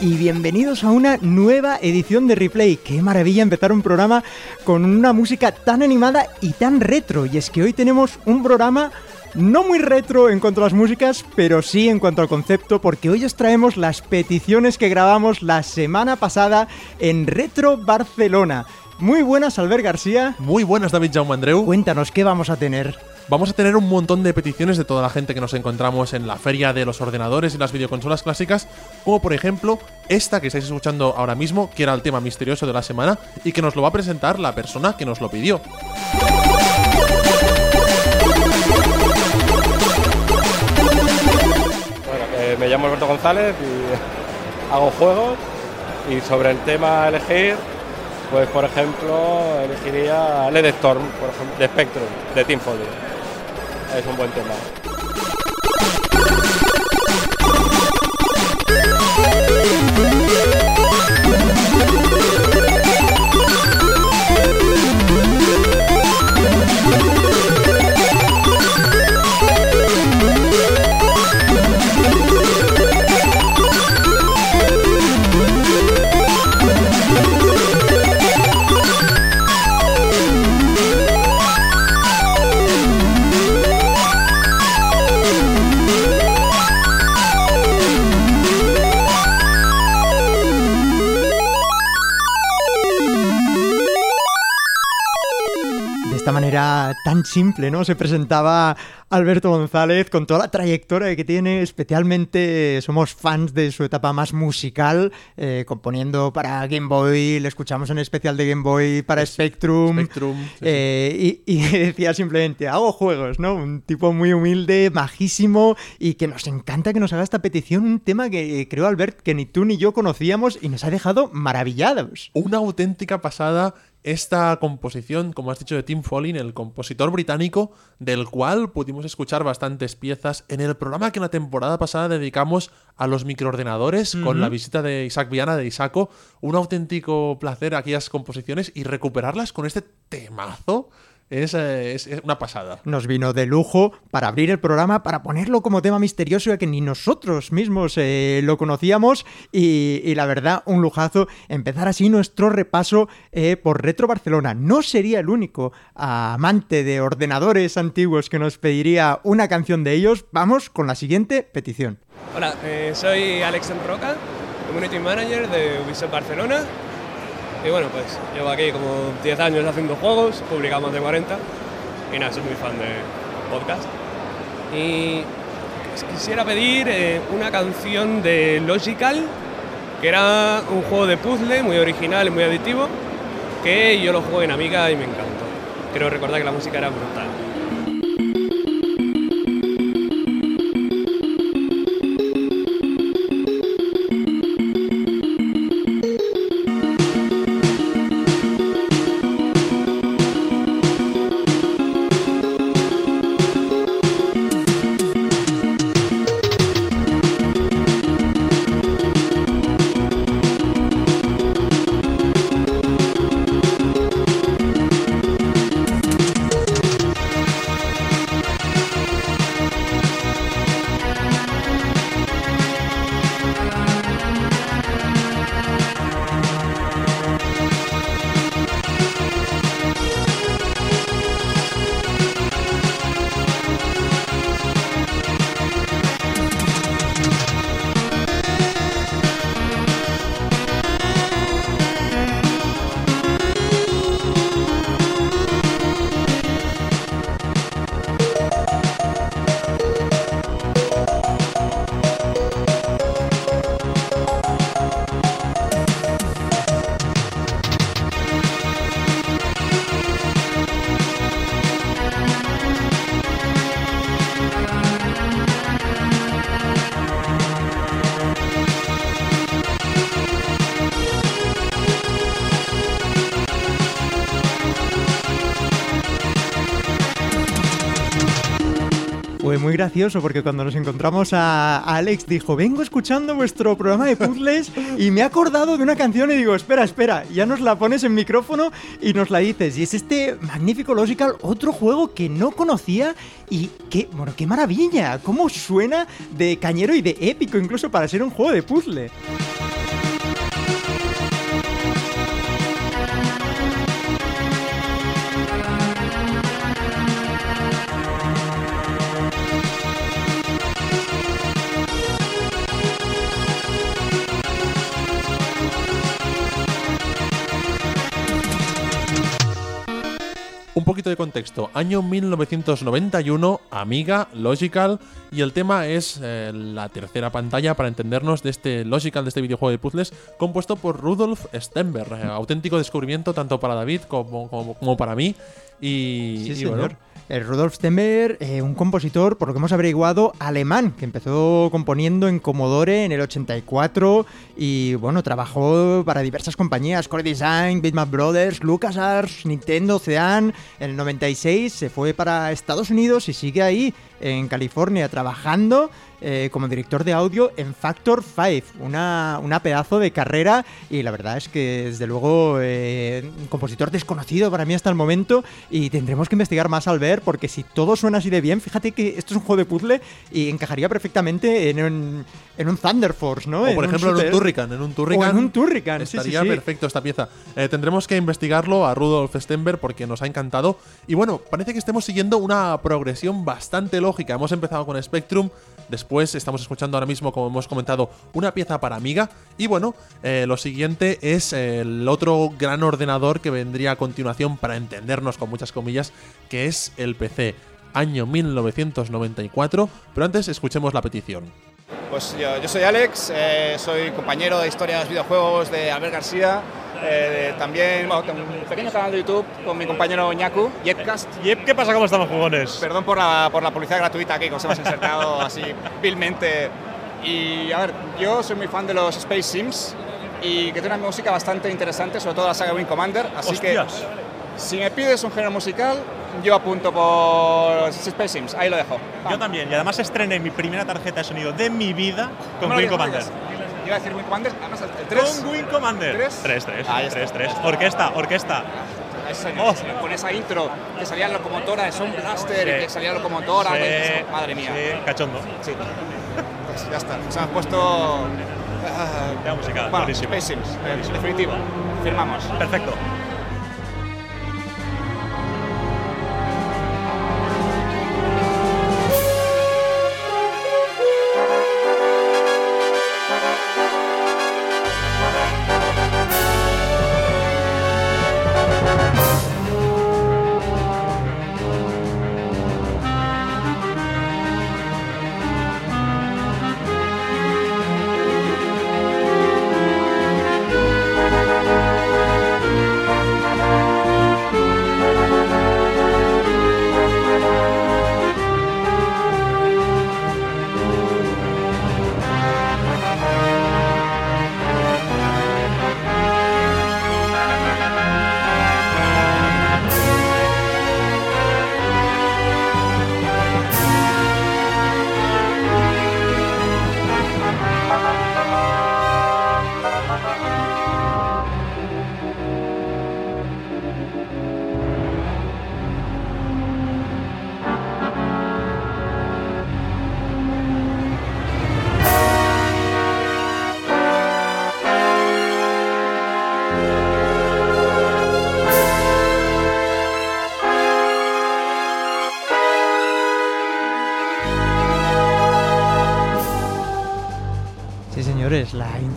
y bienvenidos a una nueva edición de Replay. Qué maravilla empezar un programa con una música tan animada y tan retro. Y es que hoy tenemos un programa no muy retro en cuanto a las músicas, pero sí en cuanto al concepto, porque hoy os traemos las peticiones que grabamos la semana pasada en Retro Barcelona. Muy buenas, Albert García. Muy buenas, David Jaume Andreu. Cuéntanos, ¿qué vamos a tener? Vamos a tener un montón de peticiones de toda la gente que nos encontramos en la feria de los ordenadores y las videoconsolas clásicas, como por ejemplo esta que estáis escuchando ahora mismo, que era el tema misterioso de la semana y que nos lo va a presentar la persona que nos lo pidió. Eh, me llamo Alberto González y hago juegos y sobre el tema elegir, pues por ejemplo elegiría LED Storm, por ejemplo, de Spectrum, de Team Foley. Es un buen tema. Tan simple, ¿no? Se presentaba Alberto González con toda la trayectoria que tiene, especialmente somos fans de su etapa más musical, eh, componiendo para Game Boy, le escuchamos en especial de Game Boy para Spectrum. Spectrum, sí, sí. eh, Y, y decía simplemente, hago juegos, ¿no? Un tipo muy humilde, majísimo y que nos encanta que nos haga esta petición, un tema que eh, creo, Albert, que ni tú ni yo conocíamos y nos ha dejado maravillados. Una auténtica pasada esta composición, como has dicho, de Tim Follin, el compositor británico, del cual pudimos escuchar bastantes piezas en el programa que la temporada pasada dedicamos a los microordenadores con la visita de Isaac Viana de Isaco. Un auténtico placer aquellas composiciones y recuperarlas con este temazo es, es- es una pasada. Nos vino de lujo para abrir el programa, para ponerlo como tema misterioso, ya que ni nosotros mismos eh, lo conocíamos. Y, y la verdad, un lujazo empezar así nuestro repaso eh, por Retro Barcelona. No sería el único amante de ordenadores antiguos que nos pediría una canción de ellos. Vamos con la siguiente petición. Hola, eh, soy Alex Roca, Community Manager de Ubisoft Barcelona. Y bueno, pues llevo aquí como 10 años haciendo juegos, publicamos de 40. Y nada, soy muy fan de podcast. Y pues, quisiera pedir eh, una canción de Logical, que era un juego de puzzle muy original y muy adictivo, que yo lo jugué en Amiga y me encantó. Quiero recordar que la música era brutal. Gracioso porque cuando nos encontramos a Alex dijo, vengo escuchando vuestro programa de puzzles y me he acordado de una canción y digo, espera, espera, ya nos la pones en micrófono y nos la dices. Y es este magnífico Logical, otro juego que no conocía y qué, bueno, qué maravilla, cómo suena de cañero y de épico incluso para ser un juego de puzzle. De contexto. Año 1991, Amiga, Logical, y el tema es eh, la tercera pantalla para entendernos de este Logical, de este videojuego de puzzles, compuesto por Rudolf Stenberg. eh, auténtico descubrimiento tanto para David como- como para mí. Y, Sí, y señor. bueno, El Rudolf Stemmer, eh, un compositor, por lo que hemos averiguado, alemán, que empezó componiendo en Commodore en el 84 y, bueno, trabajó para diversas compañías, Core Design, Bitmap Brothers, LucasArts, Nintendo, Ocean. En el 96 se fue para Estados Unidos y sigue ahí, en California, trabajando eh, como director de audio en Factor 5, una, una pedazo de carrera y la verdad es que desde luego eh, un compositor desconocido para mí hasta el momento y tendremos que investigar más al ver porque si todo suena así de bien, fíjate que esto es un juego de puzzle y encajaría perfectamente en un, en un Thunder Force, ¿no? o por ejemplo en un. Turrican. En un Turrican. O en un Turrican, sí, sí, Estaría sí. perfecto esta pieza. Eh, tendremos que investigarlo a Rudolf Stenberg porque nos ha encantado. Y bueno, parece que estemos siguiendo una progresión bastante lógica. Hemos empezado con Spectrum, después estamos escuchando ahora mismo, como hemos comentado, una pieza para Amiga. Y bueno, eh, lo siguiente es el otro gran ordenador que vendría a continuación para entendernos con muchas comillas, que es el PC. Año 1994, pero antes escuchemos la petición. Pues yo, yo soy Alex, eh, soy compañero de historia de los videojuegos de Albert García. eh, también bueno, tengo un pequeño canal de YouTube con mi compañero Ñaku, Jetcast. Yep, ¿qué pasa? ¿Cómo estamos, jugones? Perdón por la, por la publicidad gratuita que os hemos insertado así vilmente. Y a ver, yo soy muy fan de los Space Sims y que tiene una música bastante interesante, sobre todo la saga Wing Commander. Así Hostias. que si me pides un género musical, yo apunto por Space Sims. Ahí lo dejo. Yo también, y además estrené mi primera tarjeta de sonido de mi vida con Wing Commander. Iba a decir Wing Commander, además el 3. Con Wing Commander. ¿Tres? 3, 3, Ahí está. 3, 3. Orquesta, orquesta. Oh. Con esa intro que salía la locomotora de Sound Blaster Sí. y que salía locomotora. Sí, que- madre mía. Sí, cachondo. Sí. Pues ya está. Se me ha puesto. ah, La música, bueno, buenísimo. Space Sims, eh, definitivo. Firmamos. Perfecto.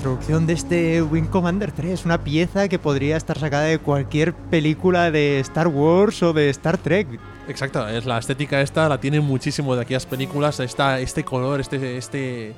Introducción de este Wing Commander 3, una pieza que podría estar sacada de cualquier película de Star Wars o de Star Trek. Exacto, es la estética esta, la tienen muchísimo de aquellas películas, esta, este color, este, este,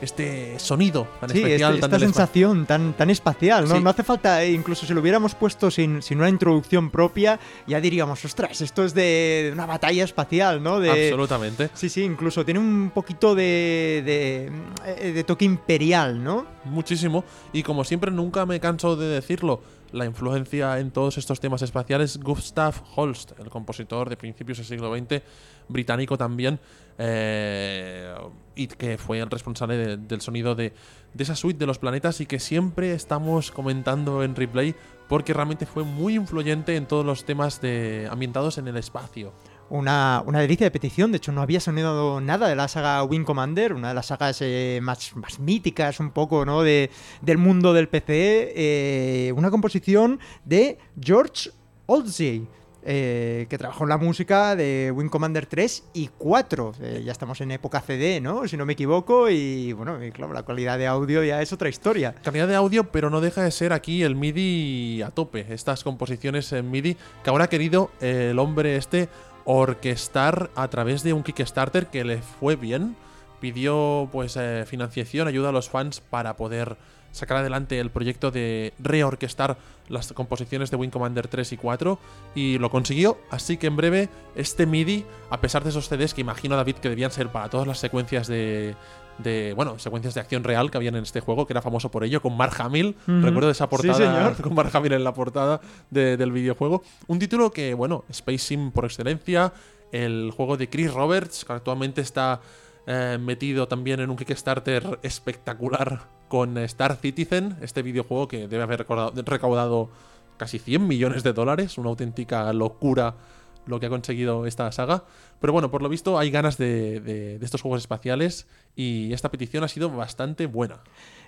este sonido tan Sí, especial, este- tan esta sensación tan, tan espacial, ¿no? Sí. No hace falta, eh, incluso si lo hubiéramos puesto sin, sin una introducción propia, ya diríamos, ostras, esto es de, de una batalla espacial, ¿no? De, Absolutamente. Sí, sí, incluso tiene un poquito de, de, eh, de toque imperial, ¿no? Muchísimo. Y como siempre, nunca me canso de decirlo, la influencia en todos estos temas espaciales, Gustav Holst, el compositor de principios del siglo XX, británico también, eh, y que fue el responsable de- del sonido de, de esa suite de los planetas y que siempre estamos comentando en replay porque realmente fue muy influyente en todos los temas de, ambientados en el espacio. Una, una delicia de petición, de hecho no había sonado nada de la saga Wing Commander, una de las sagas eh, más, más míticas un poco ¿no? de, del mundo del PC, eh, una composición de George Oldsey. eh, que trabajó en la música de Wing Commander 3 y 4. Eh, ya estamos en época CD, ¿no? Si no me equivoco. Y bueno, y claro, la calidad de audio ya es otra historia. Calidad de audio, pero no deja de ser aquí el MIDI a tope. Estas composiciones en MIDI que ahora ha querido eh, el hombre este orquestar a través de un Kickstarter que le fue bien. Pidió pues eh, financiación, ayuda a los fans para poder sacar adelante el proyecto de reorquestar las composiciones de Wing Commander 3 y 4 y lo consiguió, así que en breve este MIDI, a pesar de esos CDs que imagino David que debían ser para todas las secuencias de, de bueno, secuencias de acción real que habían en este juego, que era famoso por ello, con Mark Hamill, Ujú. recuerdo esa Sí, portada señor. con Mark Hamill en la portada de- del videojuego, un título que, bueno, Space Sim por excelencia, el juego de Chris Roberts, que actualmente está eh, metido también en un Kickstarter espectacular con Star Citizen, este videojuego que debe haber recaudado casi 100 millones de dólares, una auténtica locura lo que ha conseguido esta saga. Pero bueno, por lo visto hay ganas de, de- de estos juegos espaciales y esta petición ha sido bastante buena.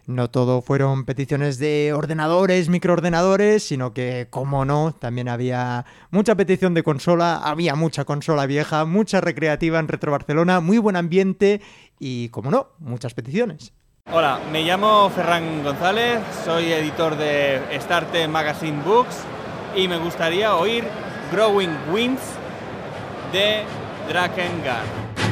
No todo fueron peticiones de ordenadores, microordenadores, sino que, como no, también había mucha petición de consola, había mucha consola vieja, mucha recreativa en Retro Barcelona, muy buen ambiente y, como no, muchas peticiones. Hola, me llamo Ferran González, soy editor de Starte Magazine Books y me gustaría oír Growing Winds de Drakengard.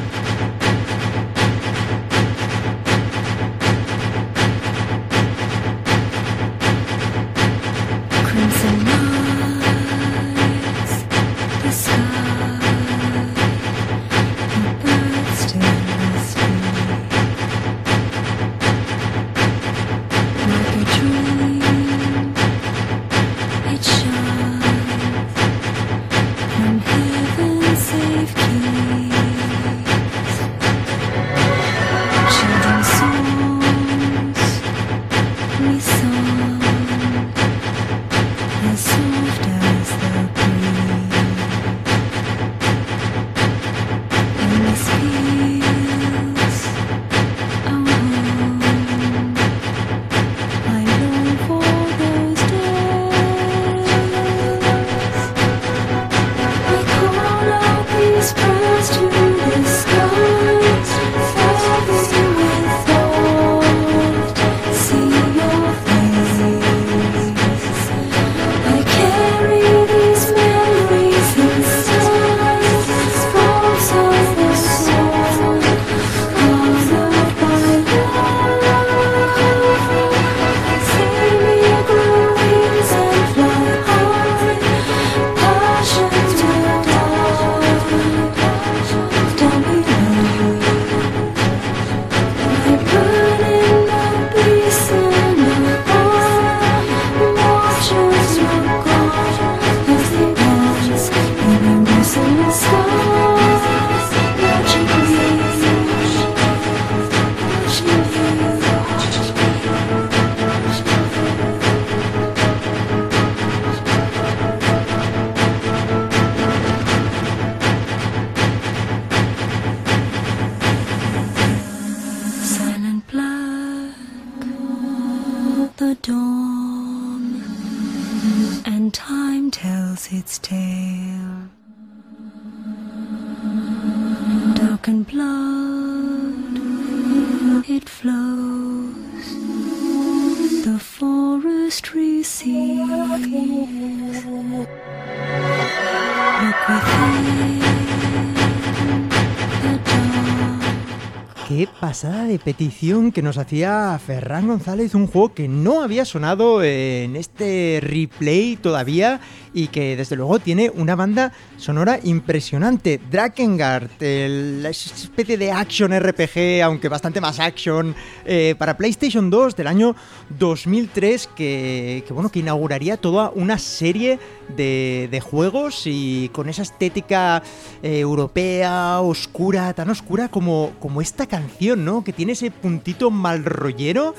De petición que nos hacía Ferran González, un juego que no había sonado en este replay todavía y que desde luego tiene una banda sonora impresionante. Drakengard, la especie de action RPG, aunque bastante más action, eh, para PlayStation 2 del año 2003 que, que, bueno, que inauguraría toda una serie de, de juegos y con esa estética eh, europea, oscura, tan oscura como, como esta canción, ¿no? Que tiene ese puntito mal rollero.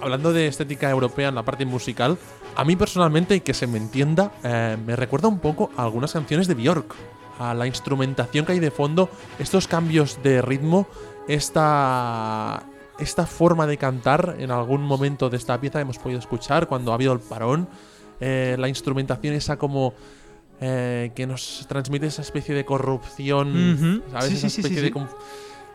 Hablando de estética europea en la parte musical, a mí personalmente, y que se me entienda, eh, me recuerda un poco a algunas canciones de Björk. A la instrumentación que hay de fondo, estos cambios de ritmo, esta, esta forma de cantar en algún momento de esta pieza hemos podido escuchar cuando ha habido el parón, eh, la instrumentación esa como eh, que nos transmite esa especie de corrupción. ¿sabes? Sí, esa sí, especie sí, de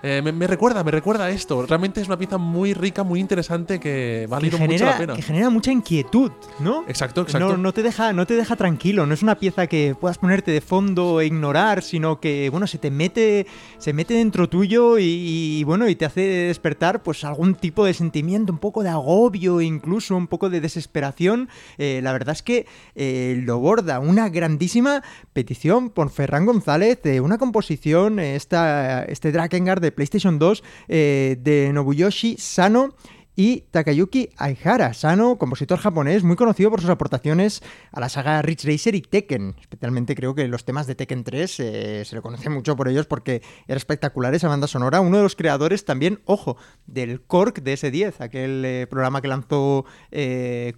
eh, me, me recuerda, me recuerda a esto. Realmente es una pieza muy rica, muy interesante que vale mucho la pena. que genera mucha inquietud, ¿no? Exacto, exacto. No, no te deja, no te deja tranquilo, no es una pieza que puedas ponerte de fondo e ignorar, sino que bueno, se te mete, se mete dentro tuyo y, y, bueno, y te hace despertar pues algún tipo de sentimiento, un poco de agobio, incluso un poco de desesperación. Eh, la verdad es que eh, lo borda una grandísima petición por Ferran González de una composición, esta, este Drakengard de PlayStation 2 eh, de Nobuyoshi Sano y Takayuki Aihara, Sano, compositor japonés muy conocido por sus aportaciones a la saga Ridge Racer y Tekken. Especialmente creo que los temas de Tekken 3 eh, se le conoce mucho por ellos porque era espectacular esa banda sonora. Uno de los creadores también, ojo, del Korg DS10, aquel eh, programa que lanzó eh,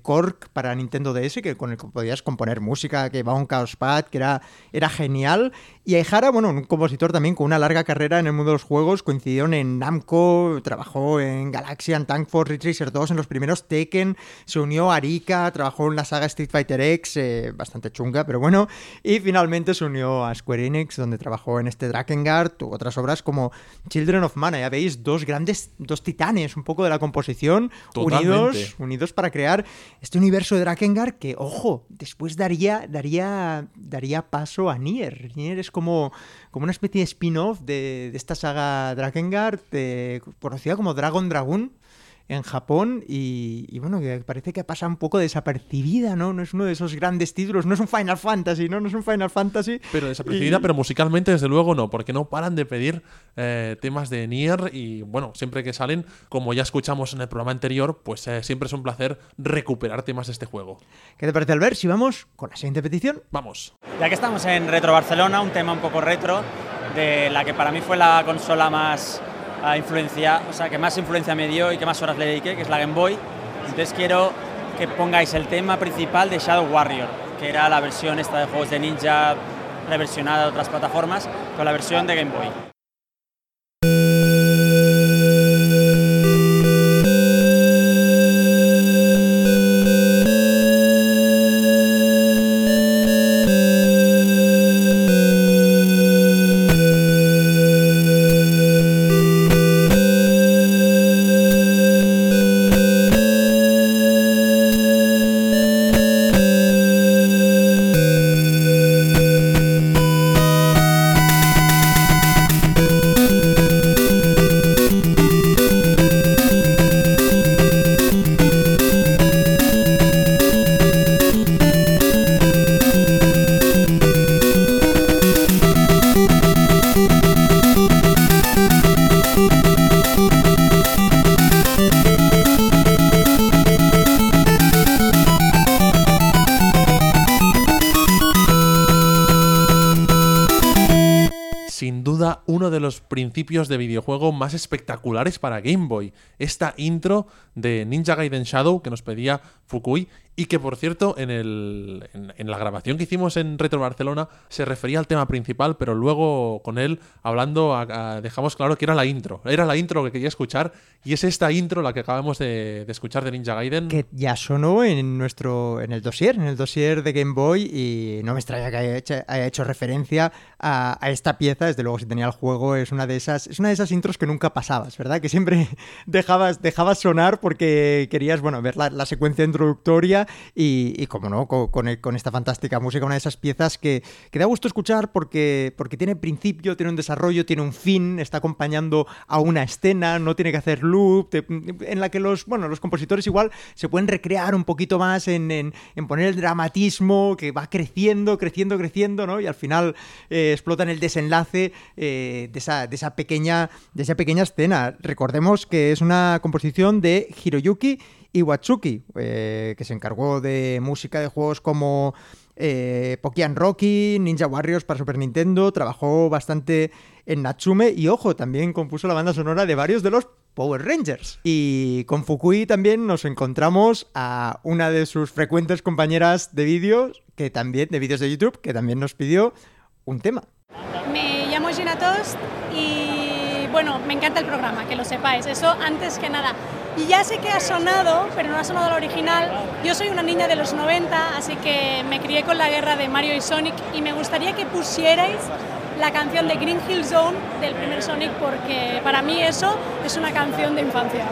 para Nintendo DS, que con el que podías componer música, que va un Chaos Pad, que era, era genial. Y Aihara, bueno, un compositor también con una larga carrera en el mundo de los juegos, coincidieron en Namco, trabajó en Galaxian, Tank Force, Ridge Racer 2, en los primeros Tekken, se unió a Arika, trabajó en la saga Street Fighter X, eh, bastante chunga, pero bueno, y finalmente se unió a Square Enix, donde trabajó en este Drakengard, u otras obras como Children of Mana, ya veis, dos grandes, dos titanes un poco de la composición, Totalmente. unidos, unidos para crear este universo de Drakengard que, ojo, después daría, daría, daría paso a Nier. Nier es como, como una especie de spin-off de, de esta saga Drakengard, eh, conocida como Dragon Dragoon en Japón y, y bueno, que parece que pasa un poco desapercibida, ¿no? No es uno de esos grandes títulos, no es un Final Fantasy, ¿no? No es un Final Fantasy. Pero desapercibida, Y- pero musicalmente desde luego no, porque no paran de pedir eh, temas de Nier y bueno, siempre que salen, como ya escuchamos en el programa anterior, pues eh, siempre es un placer recuperar temas de este juego. ¿Qué te parece, Albert? Si vamos con la siguiente petición. Vamos. Ya que estamos en Retro Barcelona, un tema un poco retro, de la que para mí fue la consola más ah, influencia, o sea, que más influencia me dio y que más horas le dediqué, que es la Game Boy. Entonces quiero que pongáis el tema principal de Shadow Warrior, que era la versión esta de juegos de ninja reversionada de otras plataformas, con la versión de Game Boy. Sin duda, uno de los principios de videojuego más espectaculares para Game Boy. Esta intro de Ninja Gaiden Shadow que nos pedía Fukui y que, por cierto, en, el, en, en la grabación que hicimos en Retro Barcelona se refería al tema principal, pero luego con él hablando a- a- dejamos claro que era la intro. Era la intro que quería escuchar y es esta intro la que acabamos de, de escuchar de Ninja Gaiden. que ya sonó en nuestro en el dossier, en el dossier de Game Boy y no me extraña que haya hecho, haya hecho referencia a, a esta pieza, desde luego si tenía el juego es una de esas es una de esas intros que nunca pasabas, ¿verdad? Que siempre dejabas dejabas sonar porque querías, bueno, ver la, la secuencia de introductoria y, como no, con, con, con esta fantástica música, una de esas piezas que, que da gusto escuchar porque, porque tiene principio, tiene un desarrollo, tiene un fin, está acompañando a una escena, no tiene que hacer loop, en la que los, bueno, los compositores igual se pueden recrear un poquito más en, en- en poner el dramatismo que va creciendo, creciendo, creciendo, ¿no? Y al final eh, explota en el desenlace eh, de, esa, de, esa pequeña, de esa pequeña escena. Recordemos que es una composición de Hiroyuki Iwatsuki, eh, que se encargó de música de juegos como eh, Pokémon Rocky, Ninja Warriors para Super Nintendo, trabajó bastante en Natsume y ojo, también compuso la banda sonora de varios de los Power Rangers. Y con Fukui también nos encontramos a una de sus frecuentes compañeras de vídeos, que también, de vídeos de YouTube, que también nos pidió un tema. Me llamo Gina Tost y bueno, me encanta el programa, que lo sepáis, eso antes que nada. Y ya sé que ha sonado, pero no ha sonado la original. Yo soy una niña de los 90, así que me crié con la guerra de Mario y Sonic y me gustaría que pusierais la canción de Green Hill Zone del primer Sonic porque para mí eso es una canción de infancia.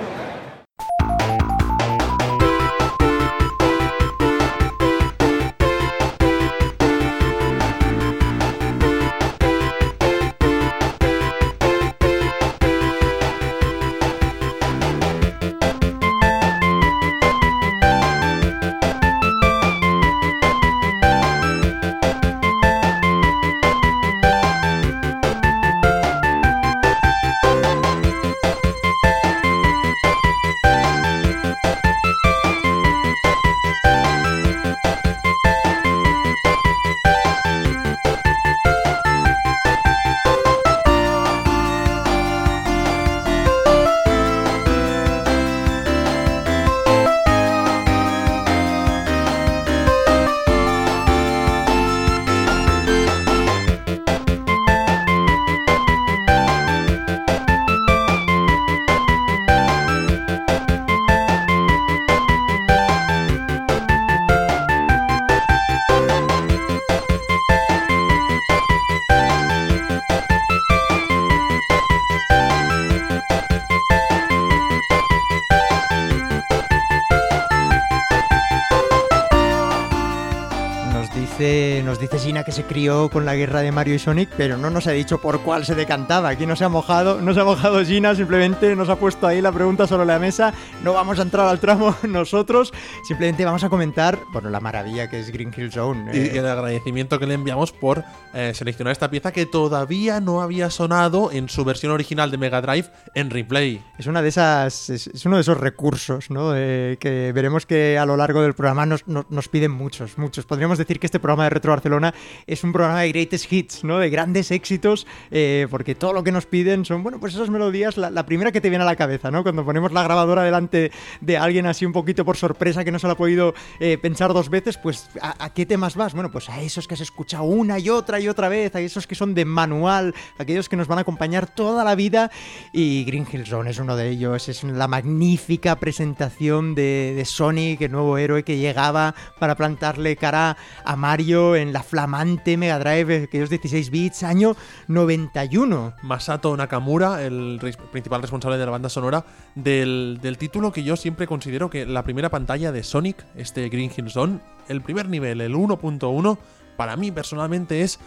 Crió con la guerra de Mario y Sonic, pero no nos ha dicho por cuál se decantaba. Aquí no se ha mojado, no se ha mojado Gina, simplemente nos ha puesto ahí la pregunta sobre la mesa. No vamos a entrar al tramo nosotros, simplemente vamos a comentar, bueno, la maravilla que es Green Hill Zone. Y, eh, y el agradecimiento que le enviamos por eh, seleccionar esta pieza que todavía no había sonado en su versión original de Mega Drive en replay. Es una de esas, es, es uno de esos recursos, ¿no? Eh, que veremos que a lo largo del programa nos, nos- nos piden muchos, muchos. Podríamos decir que este programa de Retro Barcelona es un programa de greatest hits, ¿no? De grandes éxitos, eh, porque todo lo que nos piden son, bueno, pues esas melodías, la, primera que te viene a la cabeza, ¿no? Cuando ponemos la grabadora delante de alguien así un poquito por sorpresa que no se la ha podido eh, pensar dos veces, pues ¿a, qué temas vas? Bueno, pues a esos que has escuchado una y otra y otra vez, a esos que son de manual, aquellos que nos van a acompañar toda la vida y Green Hill Zone es uno de ellos, es la magnífica presentación de Sonic, el nuevo héroe que llegaba para plantarle cara a Mario en la flamante Mega Drive, aquellos 16 bits, año 91. Masato Nakamura, el principal responsable de la banda sonora del, del título que yo siempre considero que la primera pantalla de Sonic, este Green Hill Zone, el primer nivel, el 1.1, para mí personalmente es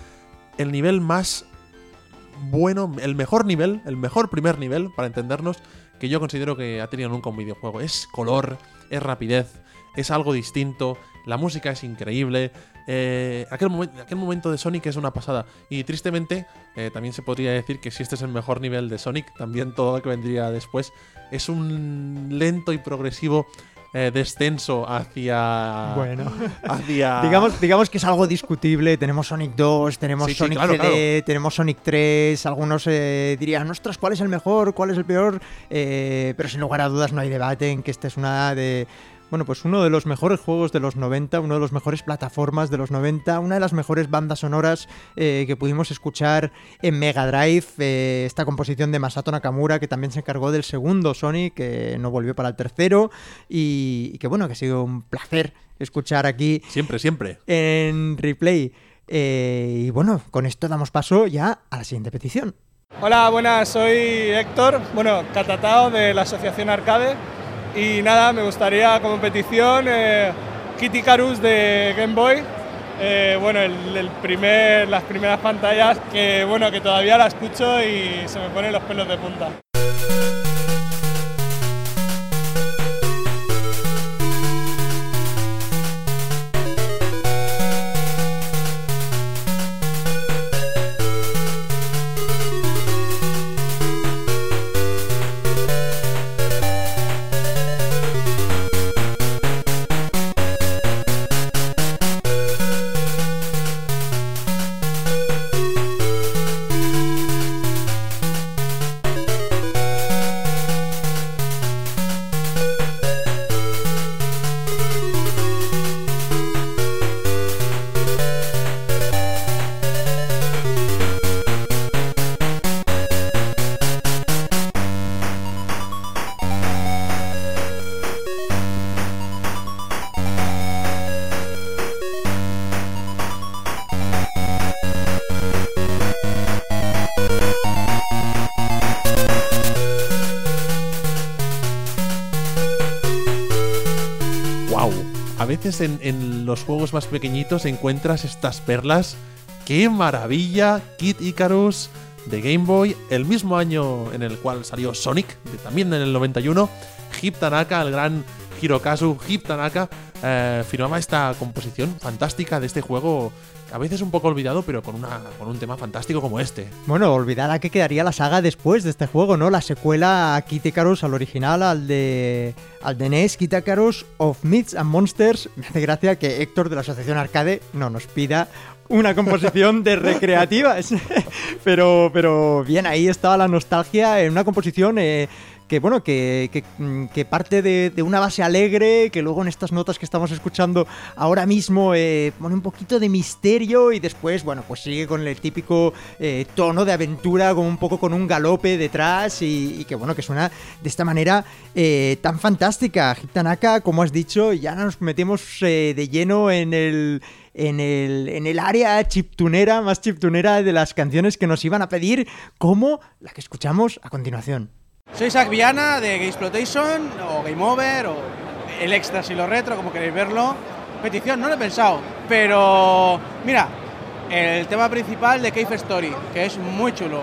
el nivel más bueno, el mejor nivel, el mejor primer nivel, para entendernos, que yo considero que ha tenido nunca un videojuego. Es color, es rapidez, es algo distinto, la música es increíble. eh, aquel, momen- aquel momento de Sonic es una pasada. Y tristemente, eh, también se podría decir que si este es el mejor nivel de Sonic, también todo lo que vendría después es un lento y progresivo eh, descenso hacia. Bueno. hacia. Digamos, digamos que es algo discutible. Tenemos Sonic 2, tenemos Sí, sí, Sonic claro, CD, claro. tenemos Sonic 3. Algunos eh, dirían, ostras, ¿cuál es el mejor? ¿Cuál es el peor? Eh, pero sin lugar a dudas no hay debate en que esta es una de. Bueno, pues uno de los mejores juegos de los 90, uno de los mejores plataformas de los 90, una de las mejores bandas sonoras eh, que pudimos escuchar en Mega Drive. eh, esta composición de Masato Nakamura, que también se encargó del segundo Sonic, que no volvió para el tercero. Y, y que bueno, que ha sido un placer escuchar aquí Siempre, siempre. en replay. Eh, y bueno, con esto damos paso ya a la siguiente petición. Hola, buenas, soy Héctor, bueno, catatao de la Asociación Arcade Y nada, me gustaría como petición eh, Kid Icarus de Game Boy. Eh, bueno, el primer, las primeras pantallas que bueno que todavía la escucho y se me ponen los pelos de punta. En, en los juegos más pequeñitos encuentras estas perlas. ¡Qué maravilla! Kid Icarus de Game Boy, el mismo año en el cual salió Sonic, también en el 91. Hip Tanaka, el gran Hirokazu Hip Tanaka, eh, firmaba esta composición fantástica de este juego, a veces un poco olvidado, pero con, una, con un tema fantástico como este. Bueno, olvidada que quedaría la saga después de este juego, ¿no? La secuela a al original, al de, al de NES, Kid Icarus of Myths and Monsters. Me hace gracia que Héctor de la Asociación Arcade no nos pida una composición de recreativas. pero, pero bien, ahí estaba la nostalgia en una composición... eh, que bueno, que, mm, parte de, una base alegre, que luego en estas notas que estamos escuchando ahora mismo eh, pone un poquito de misterio y después, bueno, pues sigue con el típico eh, tono de aventura, como un poco con un galope detrás y, que bueno, que suena de esta manera eh, tan fantástica. Hip Tanaka, como has dicho, ya nos metemos de lleno en el... En el, en el área chiptunera, más chiptunera de las canciones que nos iban a pedir, como la que escuchamos a continuación. Soy Isaac Viana de Game Exploitation o Game Over o el extra si lo retro, como queréis verlo. Petición, no lo he pensado, pero mira, el tema principal de Cave Story, que es muy chulo.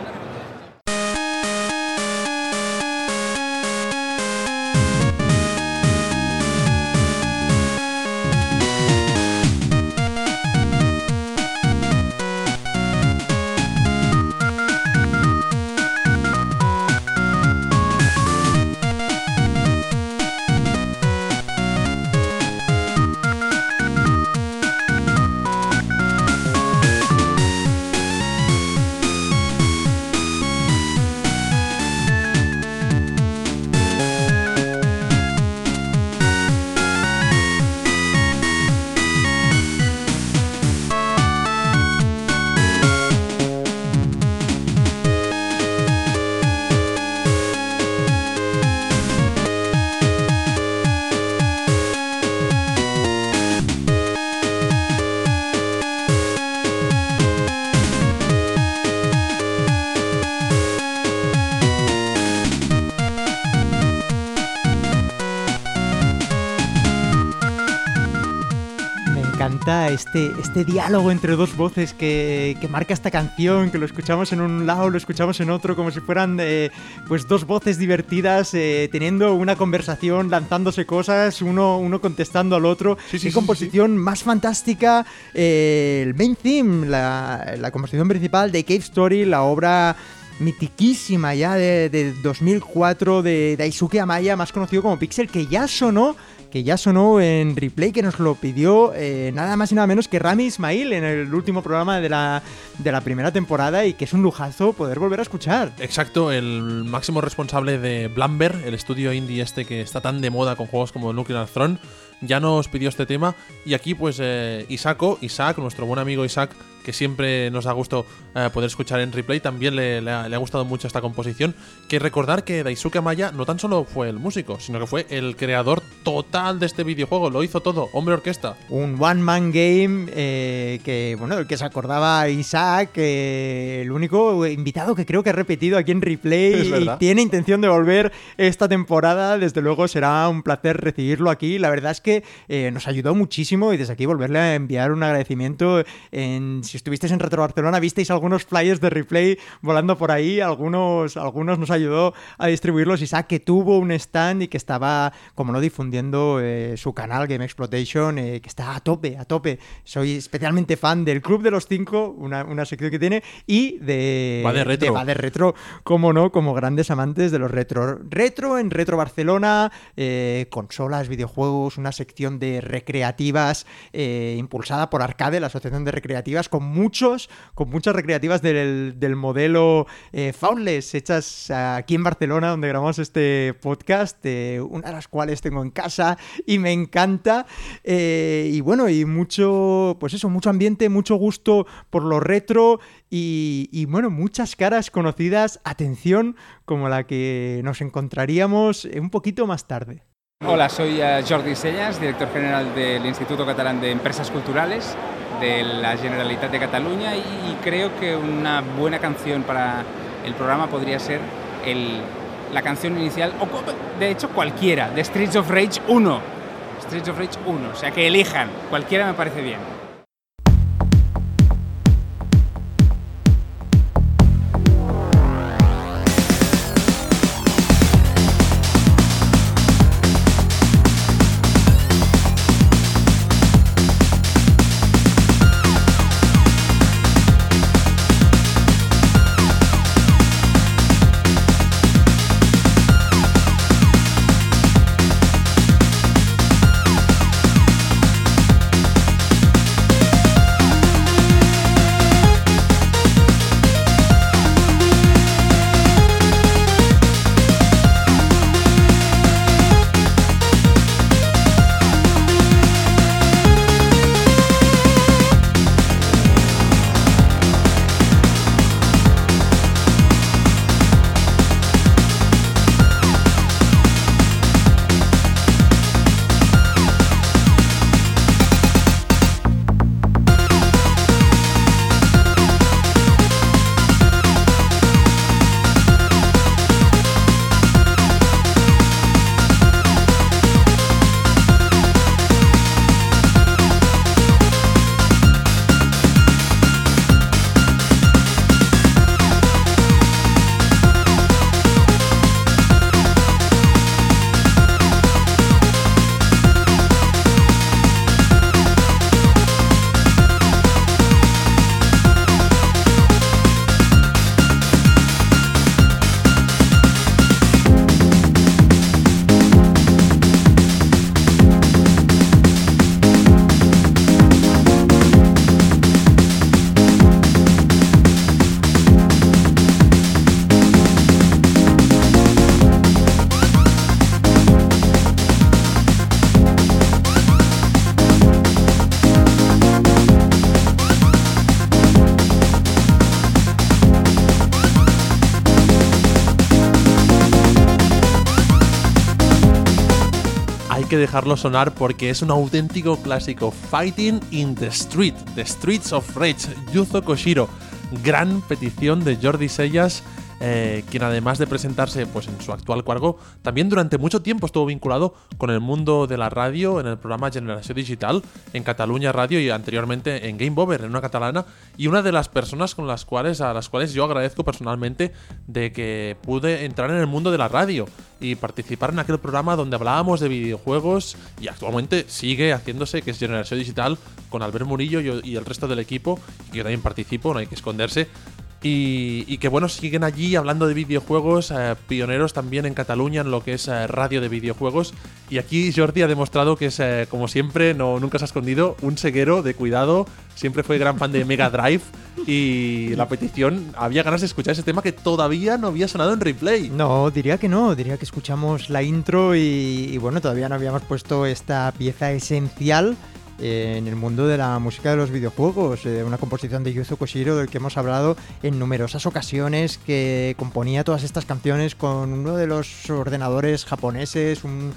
Este, este diálogo entre dos voces que, que marca esta canción, que lo escuchamos en un lado, lo escuchamos en otro, como si fueran eh, pues dos voces divertidas, eh, teniendo una conversación, lanzándose cosas, uno, uno contestando al otro. Qué composición más fantástica. eh, el main theme, la, la composición principal de Cave Story, la obra mitiquísima ya de, de 2004 de Daisuke Amaya, más conocido como Pixel, que ya sonó que ya sonó en replay, que nos lo pidió eh, nada más y nada menos que Rami Ismail en el último programa de la, de la primera temporada y que es un lujazo poder volver a escuchar. Exacto, el máximo responsable de Blamber, el estudio indie este que está tan de moda con juegos como Nuclear Throne, ya nos pidió este tema. Y aquí, pues, eh, Isako, Isaac, nuestro buen amigo Isaac, que siempre nos da gusto eh, poder escuchar en replay, también le, le ha, le ha gustado mucho esta composición. Que recordar que Daisuke Amaya no tan solo fue el músico, sino que fue el creador total de este videojuego. Lo hizo todo, hombre orquesta. Un one man game eh, que, bueno, el que se acordaba Isaac, eh, el único invitado que creo que ha repetido aquí en replay y tiene intención de volver esta temporada. Desde luego será un placer recibirlo aquí. La verdad es que eh, nos ayudó muchísimo y desde aquí volverle a enviar un agradecimiento. En, si estuvisteis en Retro Barcelona, visteis algunos flyers de replay volando por ahí. Algunos, algunos nos ayudó a distribuirlos. Isaac que tuvo un stand y que estaba, como no, difundiendo eh, su canal Game Exploitation, eh, que está a tope, a tope. Soy especialmente fan del Club de los Cinco, una, una sección que tiene, y de Va de retro. Va de retro, como no, como grandes amantes de los retro. Retro en Retro Barcelona, eh, consolas, videojuegos, una sección de recreativas impulsada por Arcade, la asociación de recreativas, con muchos, con muchas recreativas del, del modelo eh, Foundless, hechas aquí en Barcelona, donde grabamos este podcast, eh, una de las cuales tengo en casa y me encanta. Eh, y bueno, y mucho, pues eso, mucho ambiente, mucho gusto por lo retro y, bueno, muchas caras conocidas, atención, como la que nos encontraríamos un poquito más tarde. Hola, soy eh, Jordi Sellas, director general del Instituto Catalán de Empresas Culturales de la Generalitat de Cataluña y, y creo que una buena canción para el programa podría ser el, la canción inicial, o de hecho cualquiera, de Streets of Rage 1. Streets of Rage 1, o sea que elijan, cualquiera me parece bien. Dejarlo sonar porque es un auténtico clásico. Fighting in the Street, The Streets of Rage, Yuzo Koshiro. Gran petición de Jordi Sellas, eh, quien además de presentarse pues, en su actual cargo, también durante mucho tiempo estuvo vinculado con el mundo de la radio en el programa Generación Digital en Cataluña Radio y anteriormente en Game Over, en una catalana, y una de las personas con las cuales, a las cuales yo agradezco personalmente de que pude entrar en el mundo de la radio y participar en aquel programa donde hablábamos de videojuegos y actualmente sigue haciéndose, que es Generación Digital, con Albert Murillo y, el resto del equipo, y que yo también participo, no hay que esconderse. Y, y que bueno, siguen allí hablando de videojuegos, eh, pioneros también en Cataluña en lo que es eh, radio de videojuegos. Y aquí Jordi ha demostrado que es, eh, como siempre, no, nunca se ha escondido, un ceguero de cuidado. Siempre fue gran fan de Mega Drive. Y la petición, había ganas de escuchar ese tema que todavía no había sonado en replay. No, diría que no, diría que escuchamos la intro y, y bueno, todavía no habíamos puesto esta pieza esencial en el mundo de la música de los videojuegos, eh, una composición de Yuzo Koshiro del que hemos hablado en numerosas ocasiones, que componía todas estas canciones con uno de los ordenadores japoneses, un,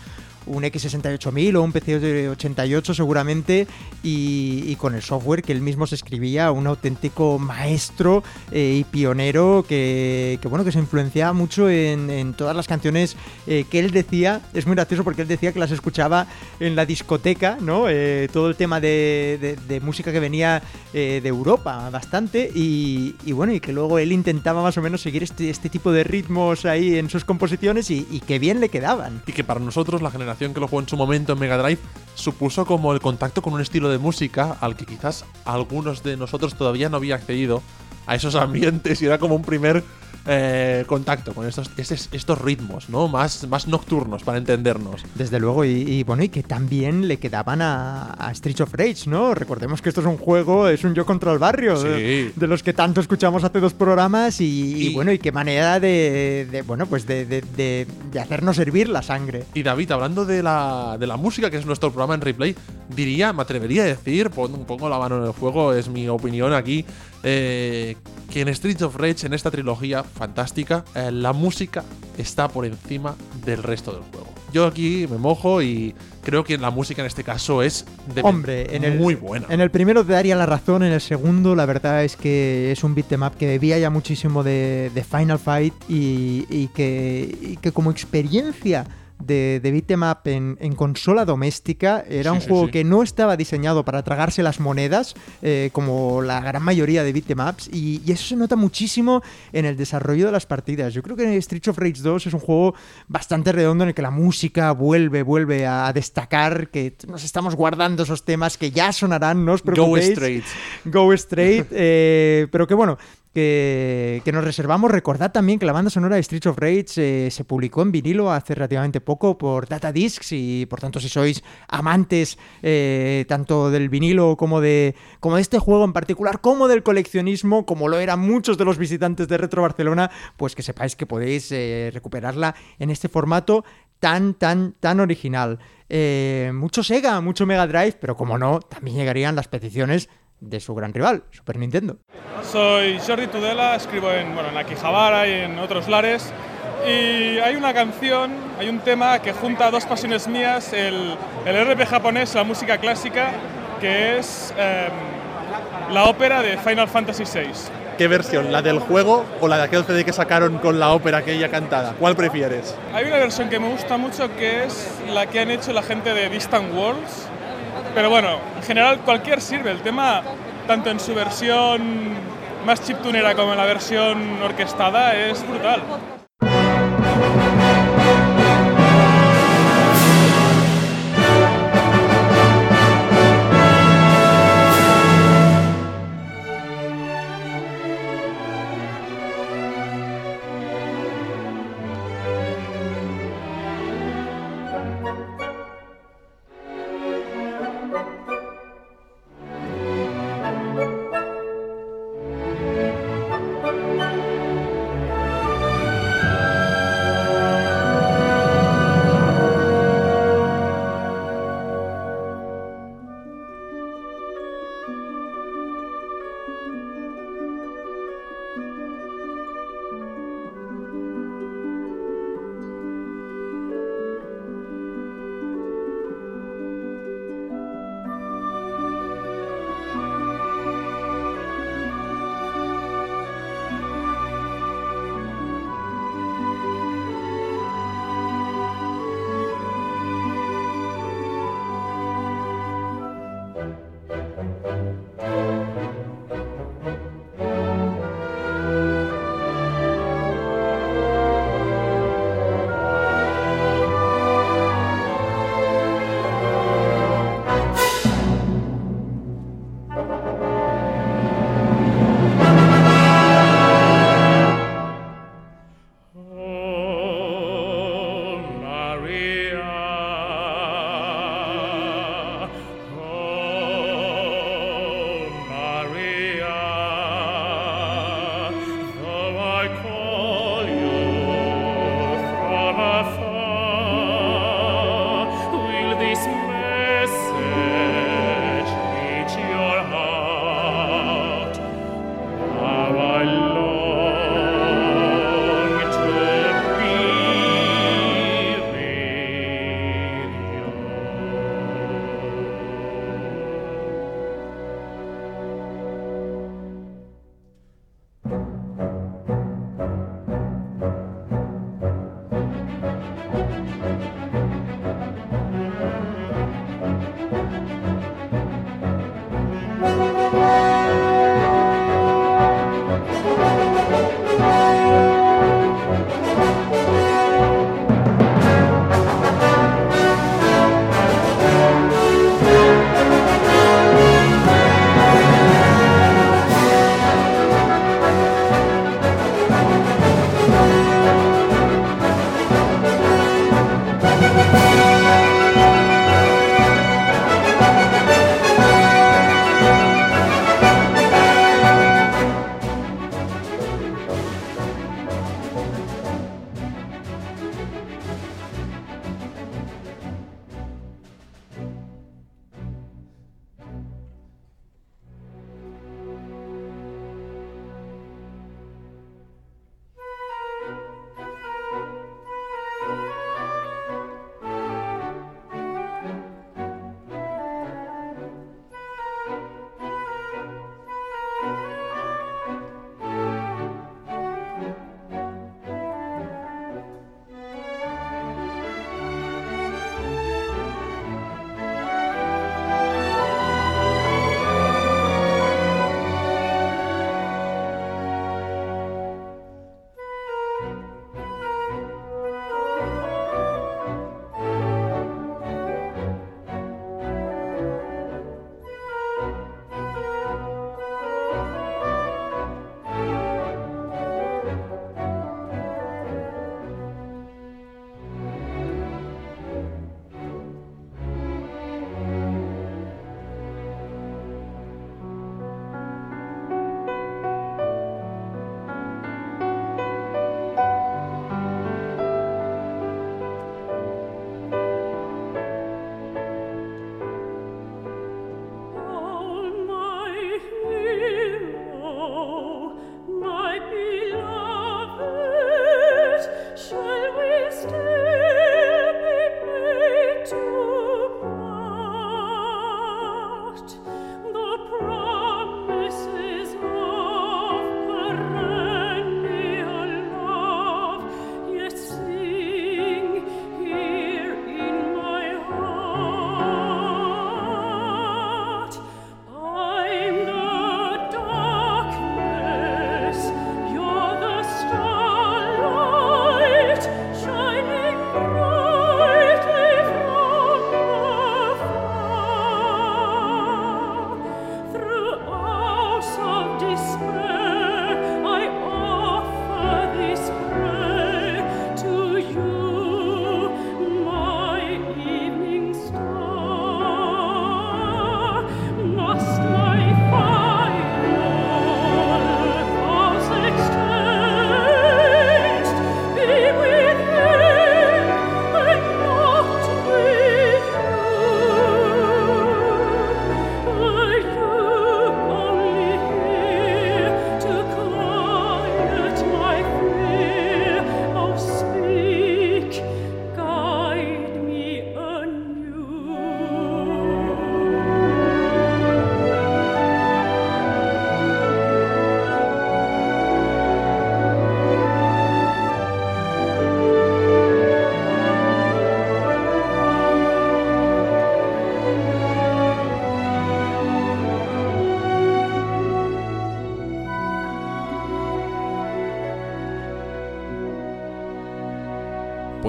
un X68000 o un PC de 88 seguramente y, y con el software que él mismo se escribía, un auténtico maestro eh, y pionero que, bueno que se influenciaba mucho en, todas las canciones eh, que él decía. Es muy gracioso porque él decía que las escuchaba en la discoteca, ¿no? Eh, todo el tema de, música que venía de Europa bastante y, y bueno y que luego él intentaba más o menos seguir este, este tipo de ritmos ahí en sus composiciones y, y que bien le quedaban. Y que para nosotros, la generación que lo jugó en su momento en Mega Drive, supuso como el contacto con un estilo de música al que quizás algunos de nosotros todavía no había accedido a esos ambientes y era como un primer eh, contacto con estos, estos, estos ritmos, ¿no? Más, más nocturnos, para entendernos. Desde luego, y, y bueno, y que también le quedaban a, a Streets of Rage, ¿no? Recordemos que esto es un juego, es un yo contra el barrio, Sí. de, de los que tanto escuchamos hace dos programas, y, y Y- bueno, y qué manera de, de, bueno, pues de, de- hacernos hervir la sangre. Y David, hablando de la, de la música, que es nuestro programa en replay, diría, me atrevería a decir, pon- pongo la mano en el fuego, es mi opinión aquí, eh, que en Streets of Rage, en esta trilogía fantástica, eh, la música está por encima del resto del juego. Yo aquí me mojo y creo que la música en este caso es de Hombre, en el, muy buena. En el primero te daría la razón, en el segundo la verdad es que es un beat'em up que bebía ya muchísimo de, de Final Fight y, y que, y que como experiencia de, de beat'em up en, en consola doméstica era Sí, un sí, juego sí. que no estaba diseñado para tragarse las monedas eh, como la gran mayoría de beat'em ups y, y eso se nota muchísimo en el desarrollo de las partidas. Yo creo que Streets of Rage 2 es un juego bastante redondo en el que la música vuelve, vuelve a destacar, que nos estamos guardando esos temas que ya sonarán, no os Go preocupéis. straight. Go Straight. eh, pero que bueno, que, que nos reservamos. Recordad también que la banda sonora de Streets of Rage eh, se publicó en vinilo hace relativamente poco por Data Discs y por tanto si sois amantes eh, tanto del vinilo como de, como de este juego en particular, como del coleccionismo, como lo eran muchos de los visitantes de Retro Barcelona, pues que sepáis que podéis eh, recuperarla en este formato tan, tan, tan original. Mucho Sega, mucho Mega Drive, pero como no, también llegarían las peticiones de su gran rival, Super Nintendo. Soy Jordi Tudela, escribo en, bueno, en la Quijabara y en otros lares. Y hay una canción, hay un tema que junta dos pasiones mías, el, el RP japonés, la música clásica, que es em, la ópera de Final Fantasy VI. ¿Qué versión? ¿La del juego o la de aquel CD que sacaron con la ópera aquella cantada? ¿Cuál prefieres? Hay una versión que me gusta mucho que es la que han hecho la gente de Distant Worlds. Pero bueno, en general cualquier sirve. El tema, tanto en su versión más chiptunera como en la versión orquestada, es brutal.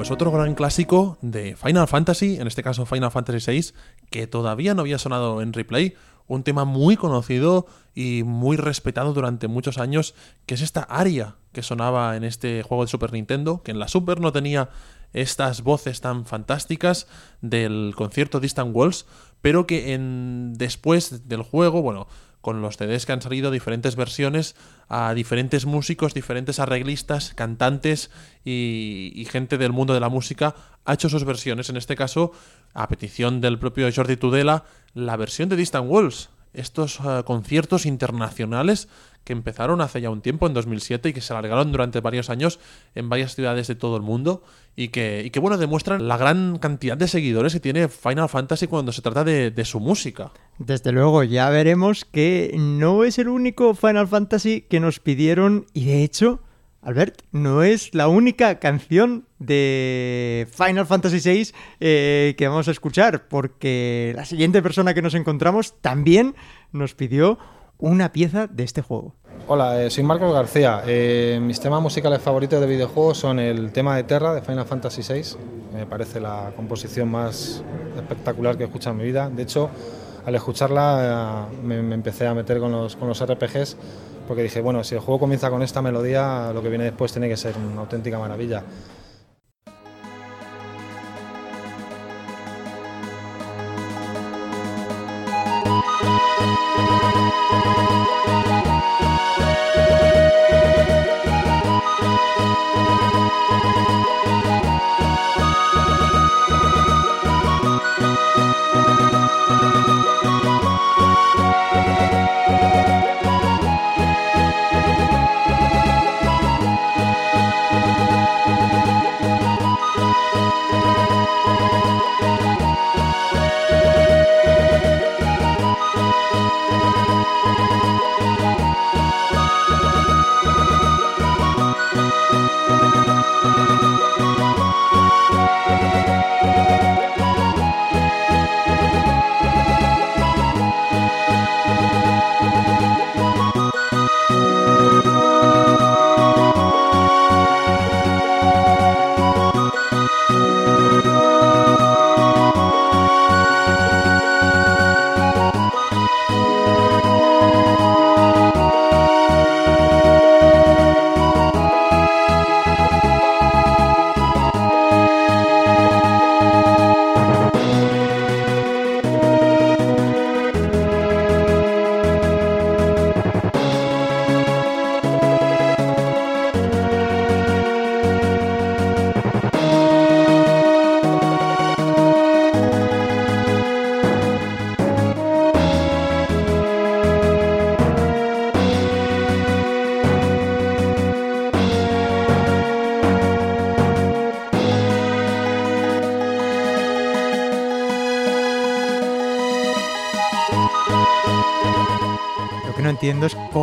Pues otro gran clásico de Final Fantasy, en este caso Final Fantasy VI, que todavía no había sonado en replay. Un tema muy conocido y muy respetado durante muchos años, que es esta aria que sonaba en este juego de Super Nintendo, que en la Super no tenía estas voces tan fantásticas del concierto Distant Walls, pero que en después del juego, bueno, con los CDs que han salido, diferentes versiones a diferentes músicos, diferentes arreglistas, cantantes y, y gente del mundo de la música ha hecho sus versiones. En este caso, a petición del propio Jordi Tudela, la versión de Distant Walls. Estos eh, conciertos internacionales que empezaron hace ya un tiempo, en 2007, y que se alargaron durante varios años en varias ciudades de todo el mundo, y que, bueno, demuestran la gran cantidad de seguidores que tiene Final Fantasy cuando se trata de, de su música. Desde luego, ya veremos que no es el único Final Fantasy que nos pidieron y de hecho, Albert, no es la única canción de Final Fantasy VI eh, que vamos a escuchar, porque la siguiente persona que nos encontramos también nos pidió una pieza de este juego. Hola, eh, soy Marcos García. Eh, mis temas musicales favoritos de videojuegos son el tema de Terra de Final Fantasy VI. Me parece la composición más espectacular que he escuchado en mi vida. De hecho, al escucharla eh, me, me empecé a meter con los, con los RPGs porque dije, bueno, si el juego comienza con esta melodía, lo que viene después tiene que ser una auténtica maravilla.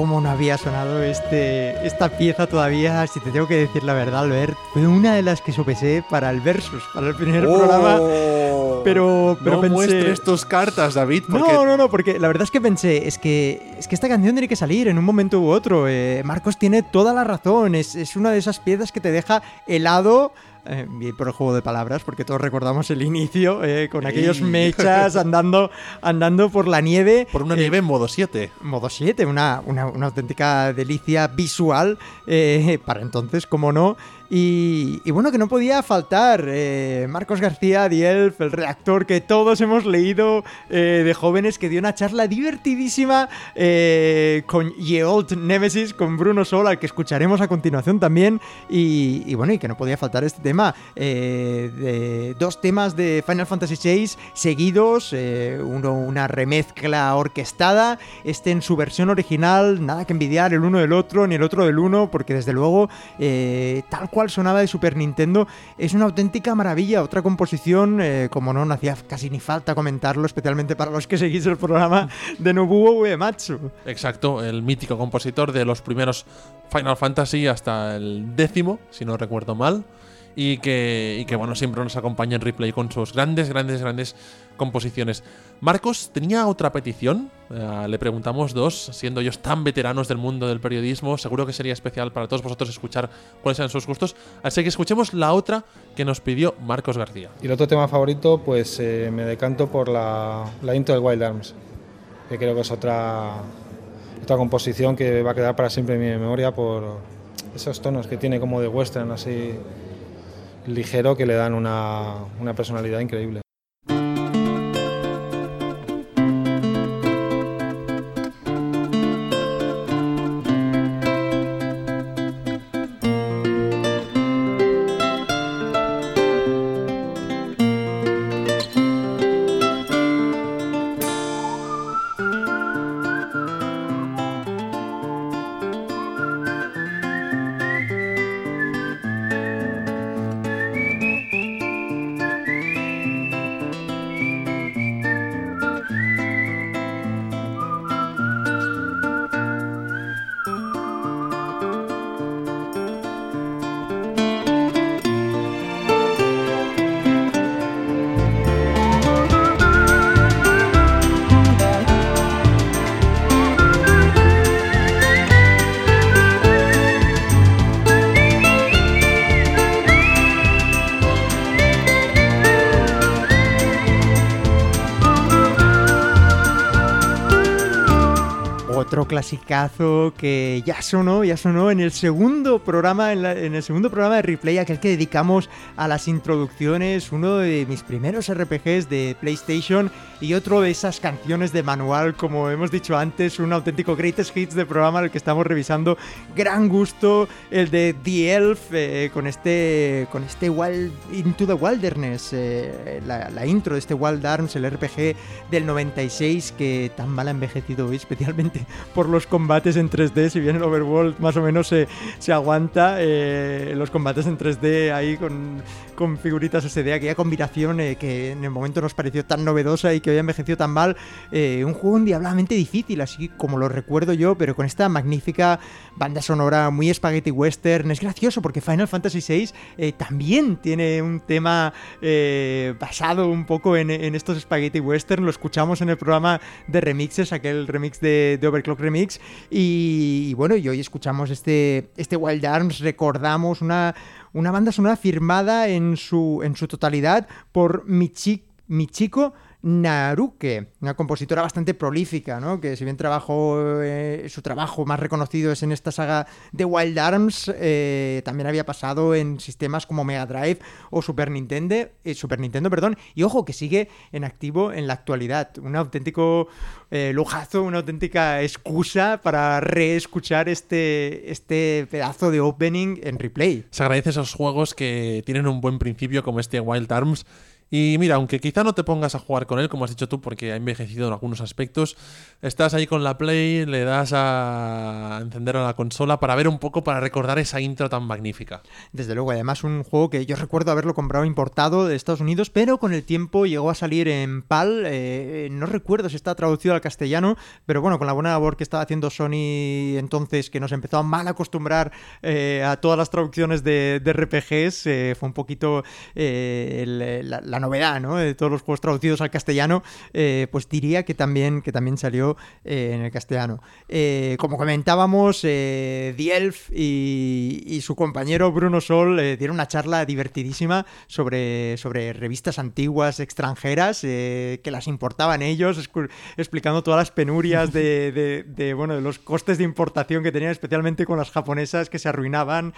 Cómo no había sonado este, esta pieza todavía, si te tengo que decir la verdad, Albert. Fue una de las que sopesé para el Versus, para el primer Oh, programa. Pero, pero no pensé... muestres tus cartas, David, porque No, no, no, porque la verdad es que pensé, es que, es que esta canción tiene que salir en un momento u otro. Eh, Marcos tiene toda la razón, es, es una de esas piezas que te deja helado. Eh, bien por el juego de palabras, porque todos recordamos el inicio eh, con aquellos mechas andando, andando por la nieve. por una nieve en modo 7. Modo 7, una, una, una auténtica delicia visual eh, para entonces, como no. Y, bueno, que no podía faltar eh, Marcos García, Dielf, el reactor que todos hemos leído eh, de jóvenes, que dio una charla divertidísima eh, con Ye Old Nemesis, con Bruno Sol, que escucharemos a continuación también. Y, bueno, y que no podía faltar este tema. eh, dos temas de Final Fantasy VI seguidos, uno una remezcla orquestada, este en su versión original, nada que envidiar el uno del otro, ni el otro del uno, porque desde luego, tal cual sonaba de Super Nintendo, es una auténtica maravilla. Otra composición, eh, como no, no hacía casi ni falta comentarlo, especialmente para los que seguís el programa de Nobuo Uematsu. Exacto, el mítico compositor de los primeros Final Fantasy hasta el décimo, si no recuerdo mal. Y que, y que bueno, siempre nos acompaña en replay con sus grandes, grandes, grandes composiciones. Marcos tenía otra petición Eh, le preguntamos dos, siendo ellos tan veteranos del mundo del periodismo. Seguro que sería especial para todos vosotros escuchar cuáles eran sus gustos. Así que escuchemos la otra que nos pidió Marcos García. Y el otro tema favorito, pues eh, me decanto por la, la intro de Wild Arms, que creo que es otra, otra composición que va a quedar para siempre en mi memoria por esos tonos que tiene como de western así ligero que le dan una, una personalidad increíble. Que ya sonó, ya sonó en el segundo programa, en el segundo programa de replay, aquel que dedicamos a las introducciones, uno de mis primeros RPGs de PlayStation y otro de esas canciones de manual, como hemos dicho antes, un auténtico greatest hits de programa el que estamos revisando. Gran gusto, el de The Elf, eh, con este, con este Wild Into the Wilderness, eh, la, la intro de este Wild Arms, el RPG del 96 que tan mal ha envejecido hoy, especialmente por los combates en 3D, si bien el Overworld más o menos se, se aguanta, eh, los combates en 3D ahí con, con figuritas SD, aquella combinación eh, que en el momento nos pareció tan novedosa y que hoy ha envejecido tan mal, eh, un juego endiabladamente difícil, así como lo recuerdo yo, pero con esta magnífica banda sonora muy spaghetti western, es gracioso porque Final Fantasy VI eh, también tiene un tema basado un poco en, en estos spaghetti western, lo escuchamos en el programa de remixes, aquel remix de Overclock Remix, y, bueno, y hoy escuchamos este, este Wild Arms, recordamos una, una banda sonora firmada en su, en su totalidad por Michi- Michiko Naruke, una compositora bastante prolífica, ¿no? que si bien trabajó, eh, su trabajo más reconocido es en esta saga de Wild Arms, eh, también había pasado en sistemas como Mega Drive o Super Nintendo, eh, Super Nintendo, perdón, y ojo que sigue en activo en la actualidad, un auténtico lujazo, una auténtica excusa para reescuchar este, este pedazo de opening en replay. Se agradece esos juegos que tienen un buen principio como este Wild Arms. Y mira, aunque quizá no te pongas a jugar con él, como has dicho tú, porque ha envejecido en algunos aspectos, estás ahí con la Play, le das a encender a la consola para ver un poco, para recordar esa intro tan magnífica. Desde luego, además un juego que yo recuerdo haberlo comprado importado de Estados Unidos, pero con el tiempo llegó a salir en PAL. eh, no recuerdo si está traducido al castellano, pero bueno, con la buena labor que estaba haciendo Sony entonces, que nos empezó a mal acostumbrar eh, a todas las traducciones de, de RPGs, eh, fue un poquito eh, la, la novedad, ¿no? De todos los juegos traducidos al castellano, eh, pues diría que también, que también salió eh, en el castellano. Eh, como comentábamos, eh, The Elf y, y su compañero Bruno Sol dieron una charla divertidísima sobre, sobre revistas antiguas extranjeras que las importaban ellos, explicando todas las penurias de, de- de, bueno, de los costes de importación que tenían, especialmente con las japonesas que se arruinaban,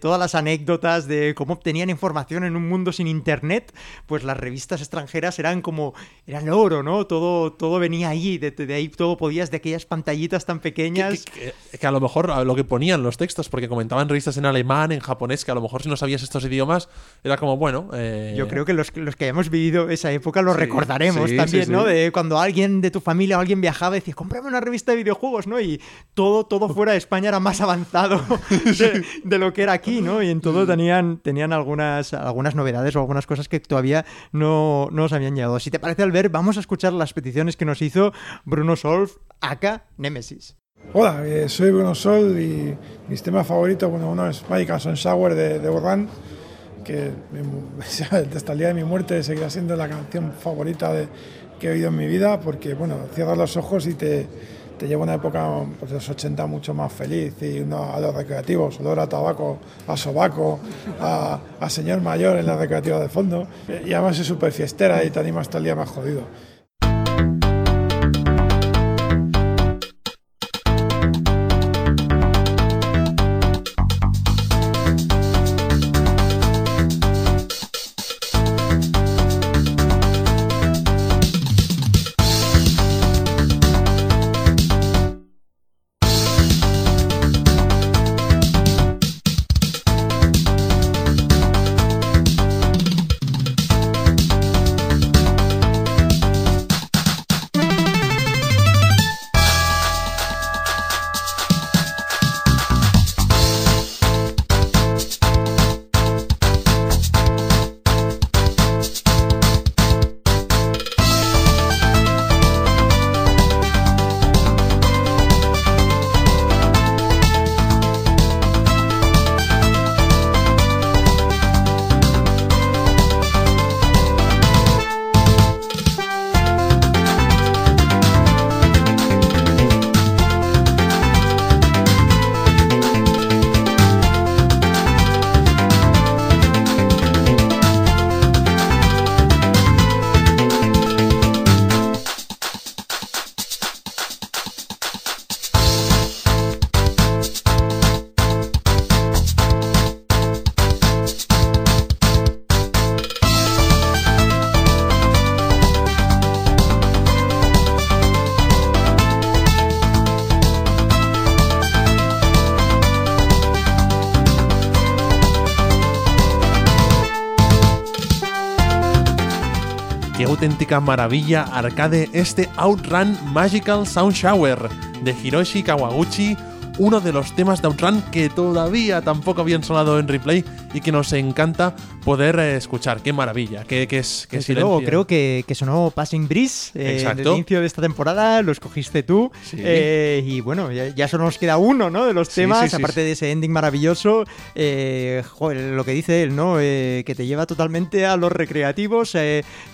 todas las anécdotas de cómo obtenían información en un mundo sin internet, pues las revistas extranjeras eran como, eran oro, ¿no? Todo, todo venía ahí, de, de ahí todo podías, de aquellas pantallitas tan pequeñas. Que, que a lo mejor lo que ponían los textos, porque comentaban revistas en alemán, en japonés, que a lo mejor si no sabías estos idiomas, era como, bueno. eh, Yo creo que los, los que hayamos vivido esa época lo Sí, recordaremos sí, también, sí, ¿no? De cuando alguien de tu familia o alguien viajaba y decía, cómprame una revista de videojuegos, ¿no? Y todo, todo fuera de España era más avanzado de, de lo que era aquí, ¿no? Y en todo tenían, tenían algunas, algunas novedades o algunas cosas que todavía no, no nos habían llegado. Si te parece, Albert, vamos a escuchar las peticiones que nos hizo Bruno Solf, acá Nemesis. Hola, eh, soy Bruno Sol y mis temas favoritos, bueno, uno es Magic and Shower de, de Borrán, que hasta el día de mi muerte seguirá siendo la canción favorita que he oído en mi vida, porque bueno, cierras los ojos y te, te lleva una época pues, de los 80 mucho más feliz y uno a los recreativos, olor a tabaco, a sobaco, a, a señor mayor en la recreativa de fondo. Y además es súper fiestera y te anima hasta el día más jodido. Maravilla arcade este Outrun Magical Sound Shower de Hiroshi Kawaguchi, uno de los temas de Outrun que todavía tampoco habían sonado en replay y que nos encanta poder eh, escuchar. Qué maravilla, qué, qué es luego, creo que, que sonó Passing Breeze eh, en el Exacto. inicio de esta temporada, lo escogiste tú. Sí. eh, y bueno, ya, ya solo nos queda uno, ¿no? De los temas, sí, sí, aparte de ese ending maravilloso. eh, joder, lo que dice él, ¿no? Que te lleva totalmente a los recreativos.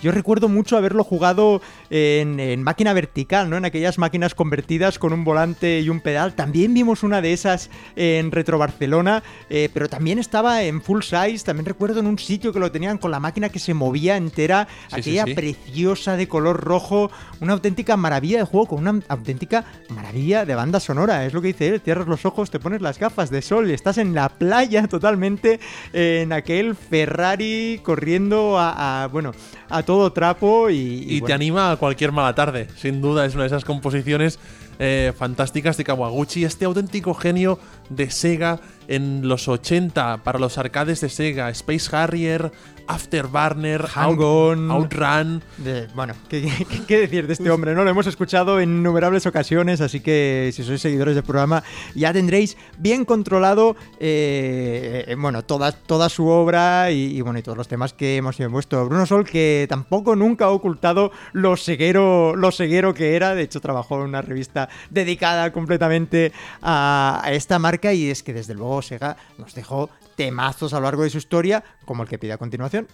yo recuerdo mucho haberlo jugado en, en máquina vertical, ¿no? En aquellas máquinas convertidas con un volante y un pedal. También vimos una de esas en Retro Barcelona, pero también estaba en full size. También recuerdo en un sitio que lo tenían con la máquina que se movía entera, Sí, aquella sí. preciosa de color rojo, una auténtica maravilla de juego con una auténtica maravilla de banda sonora. Es lo que dice él, cierras los ojos, te pones las gafas de sol y estás en la playa totalmente en aquel Ferrari corriendo a, a, bueno, a todo trapo y, y y te anima a cualquier mala tarde. Sin duda es una de esas composiciones eh, fantásticas de Kawaguchi, este auténtico genio de Sega en los 80 para los arcades de Sega, Space Harrier, Afterburner, Hang Out- On. Outrun. de- bueno, ¿qué, qué- qué decir de este hombre? ¿no? Lo hemos escuchado en innumerables ocasiones, así que si sois seguidores del programa ya tendréis bien controlado eh, eh, bueno, toda, toda su obra y, y, bueno, y todos los temas que hemos puesto. Bruno Sol, que tampoco nunca ha ocultado lo ceguero, lo ceguero que era, de hecho trabajó en una revista dedicada completamente a, a esta marca y es que desde luego Sega nos dejó temazos a lo largo de su historia, como el que pide a continuación.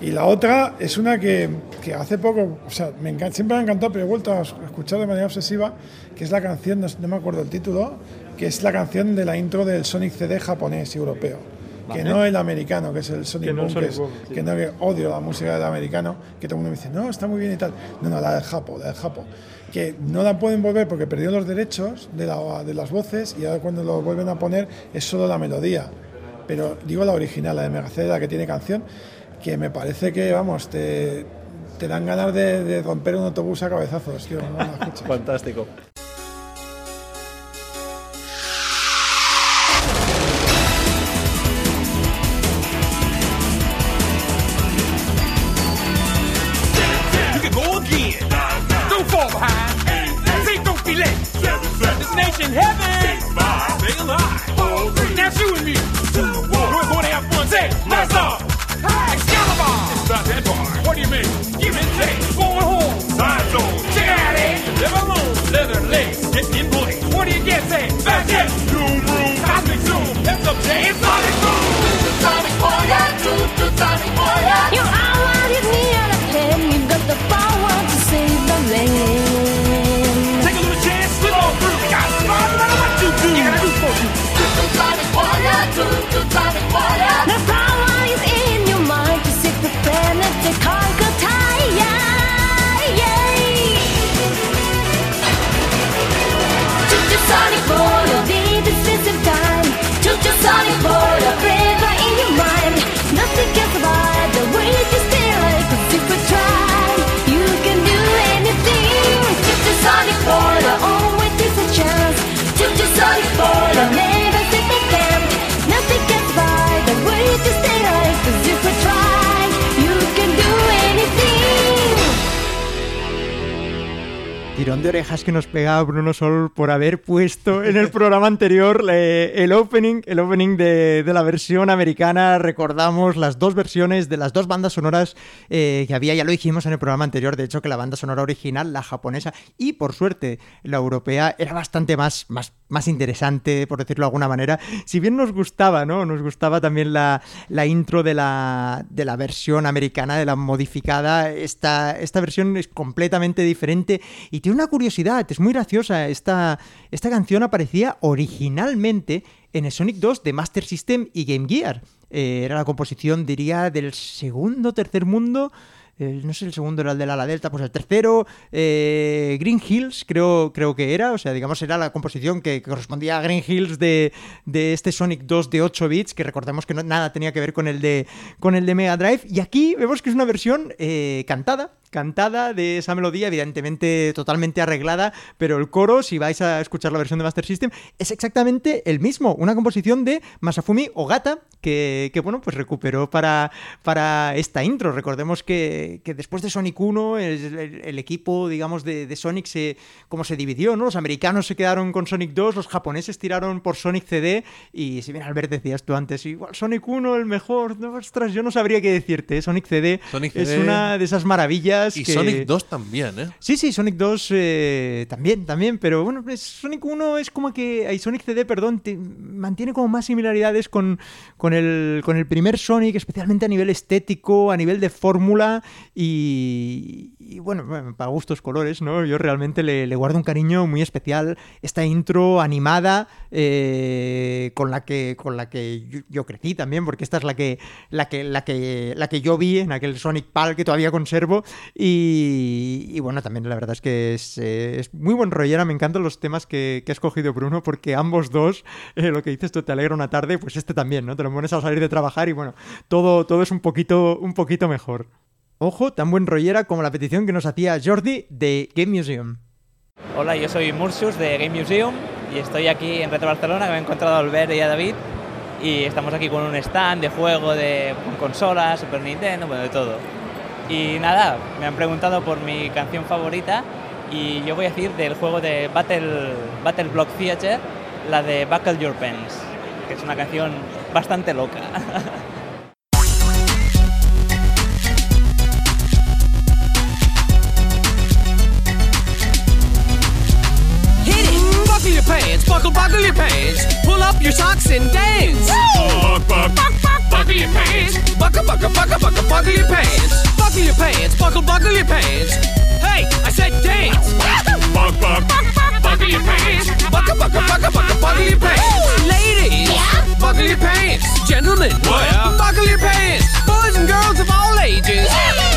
Y la otra es una que, que hace poco, o sea, me encanta, siempre me ha encantado, pero he vuelto a escuchar de manera obsesiva, que es la canción, no, no me acuerdo el título, que es la canción de la intro del Sonic CD japonés y europeo. Que Vale. no el americano, que es el Sonic Que no Boom, Sonic que, es- Boom, sí. que no que odio la música del americano, que todo el mundo me dice, no, está muy bien y tal. No, no, la del Japo, la del Japo. Que no la pueden volver porque perdió los derechos de, la- de las voces y ahora cuando lo vuelven a poner es solo la melodía. Pero digo la original, la de Megacd, la que tiene canción, que me parece que, vamos, te, dan ganas de, romper un autobús a cabezazos. Fantástico. De orejas que nos pegaba Bruno Sol por haber puesto en el programa anterior eh, el opening, el opening de, de la versión americana. Recordamos las dos versiones de las dos bandas sonoras eh, que había, ya lo dijimos en el programa anterior, de hecho que la banda sonora original, la japonesa y por suerte la europea, era bastante más, más, más interesante, por decirlo de alguna manera. Si bien nos gustaba, ¿no? Nos gustaba también la, la intro de la, de la versión americana, de la modificada. Esta, esta versión es completamente diferente y tiene una curiosidad, es muy graciosa. Esta, esta canción aparecía originalmente en el Sonic 2 de Master System y Game Gear. Eh, era la composición, diría, del segundo, tercer mundo. No sé, el segundo era el de la ala delta, pues el tercero, eh, Green Hills, creo, creo que era, o sea, digamos, era la composición que, que correspondía a Green Hills de, de este Sonic 2 de 8 bits, que recordemos que no, nada tenía que ver con el de, con el de Mega Drive. Y aquí vemos que es una versión eh, cantada, cantada de esa melodía, evidentemente totalmente arreglada, pero el coro, si vais a escuchar la versión de Master System, es exactamente el mismo, una composición de Masafumi Ogata, que, que, bueno, pues recuperó para, para esta intro. Recordemos que, que después de Sonic 1, el, el- el equipo, digamos, de, de Sonic se, como se dividió, ¿no? Los americanos se quedaron con Sonic 2, los japoneses tiraron por Sonic CD, y si bien Albert decías tú antes, igual Sonic 1 el mejor, no, ostras, yo no sabría qué decirte, ¿eh? Sonic CD Sonic es CD. una de esas maravillas Y que- Sonic 2 también, ¿eh? Sí, sí, Sonic 2 eh, también, también, pero bueno, Sonic 1 es como que, Sonic CD, perdón, te- mantiene como más similaridades con, con, el, con el primer Sonic, especialmente a nivel estético, a nivel de fórmula y, bueno, para gustos colores, ¿no? Yo realmente le, guardo un cariño muy especial. Esta intro animada eh, con la que, con la que yo, crecí también, porque esta es la que, la que, la que, la que yo vi en aquel Sonic Pal que todavía conservo. Y, bueno, también la verdad es que es, es muy buen rollera. Me encantan los temas que, que ha escogido Bruno, porque ambos dos, eh, lo que dices tú, te alegra una tarde, pues este también, ¿no? Te lo pones a salir de trabajar y bueno, todo, todo es un poquito, un poquito mejor. Ojo, tan buen rollera como la petición que nos hacía Jordi de Game Museum. Hola, yo soy Mursus de Game Museum y estoy aquí en Retro Barcelona, que me he encontrado a Albert y a David y estamos aquí con un stand de juego de con consolas, Super Nintendo, bueno, de todo. Y nada, me han preguntado por mi canción favorita y yo voy a decir del juego de Battle, Battle Block Theater, la de Buckle Your Pants, que es una canción bastante loca. Buckle pants, buckle, buckle your pants. Pull up your socks and dance. Buck, buck, buck, buck, buckle your pants. Buckle, buckle, buckle, buckle, buckle your pants. Buckle your pants, buckle, buckle your pants. Hey, I said dance. Buck, buck, buck, buck, buckle your pants. Buckle, buckle, buckle, buckle, buckle your pants. Ladies, yeah. buckle your pants. Gentlemen, What? buckle your pants. Boys and girls of all ages,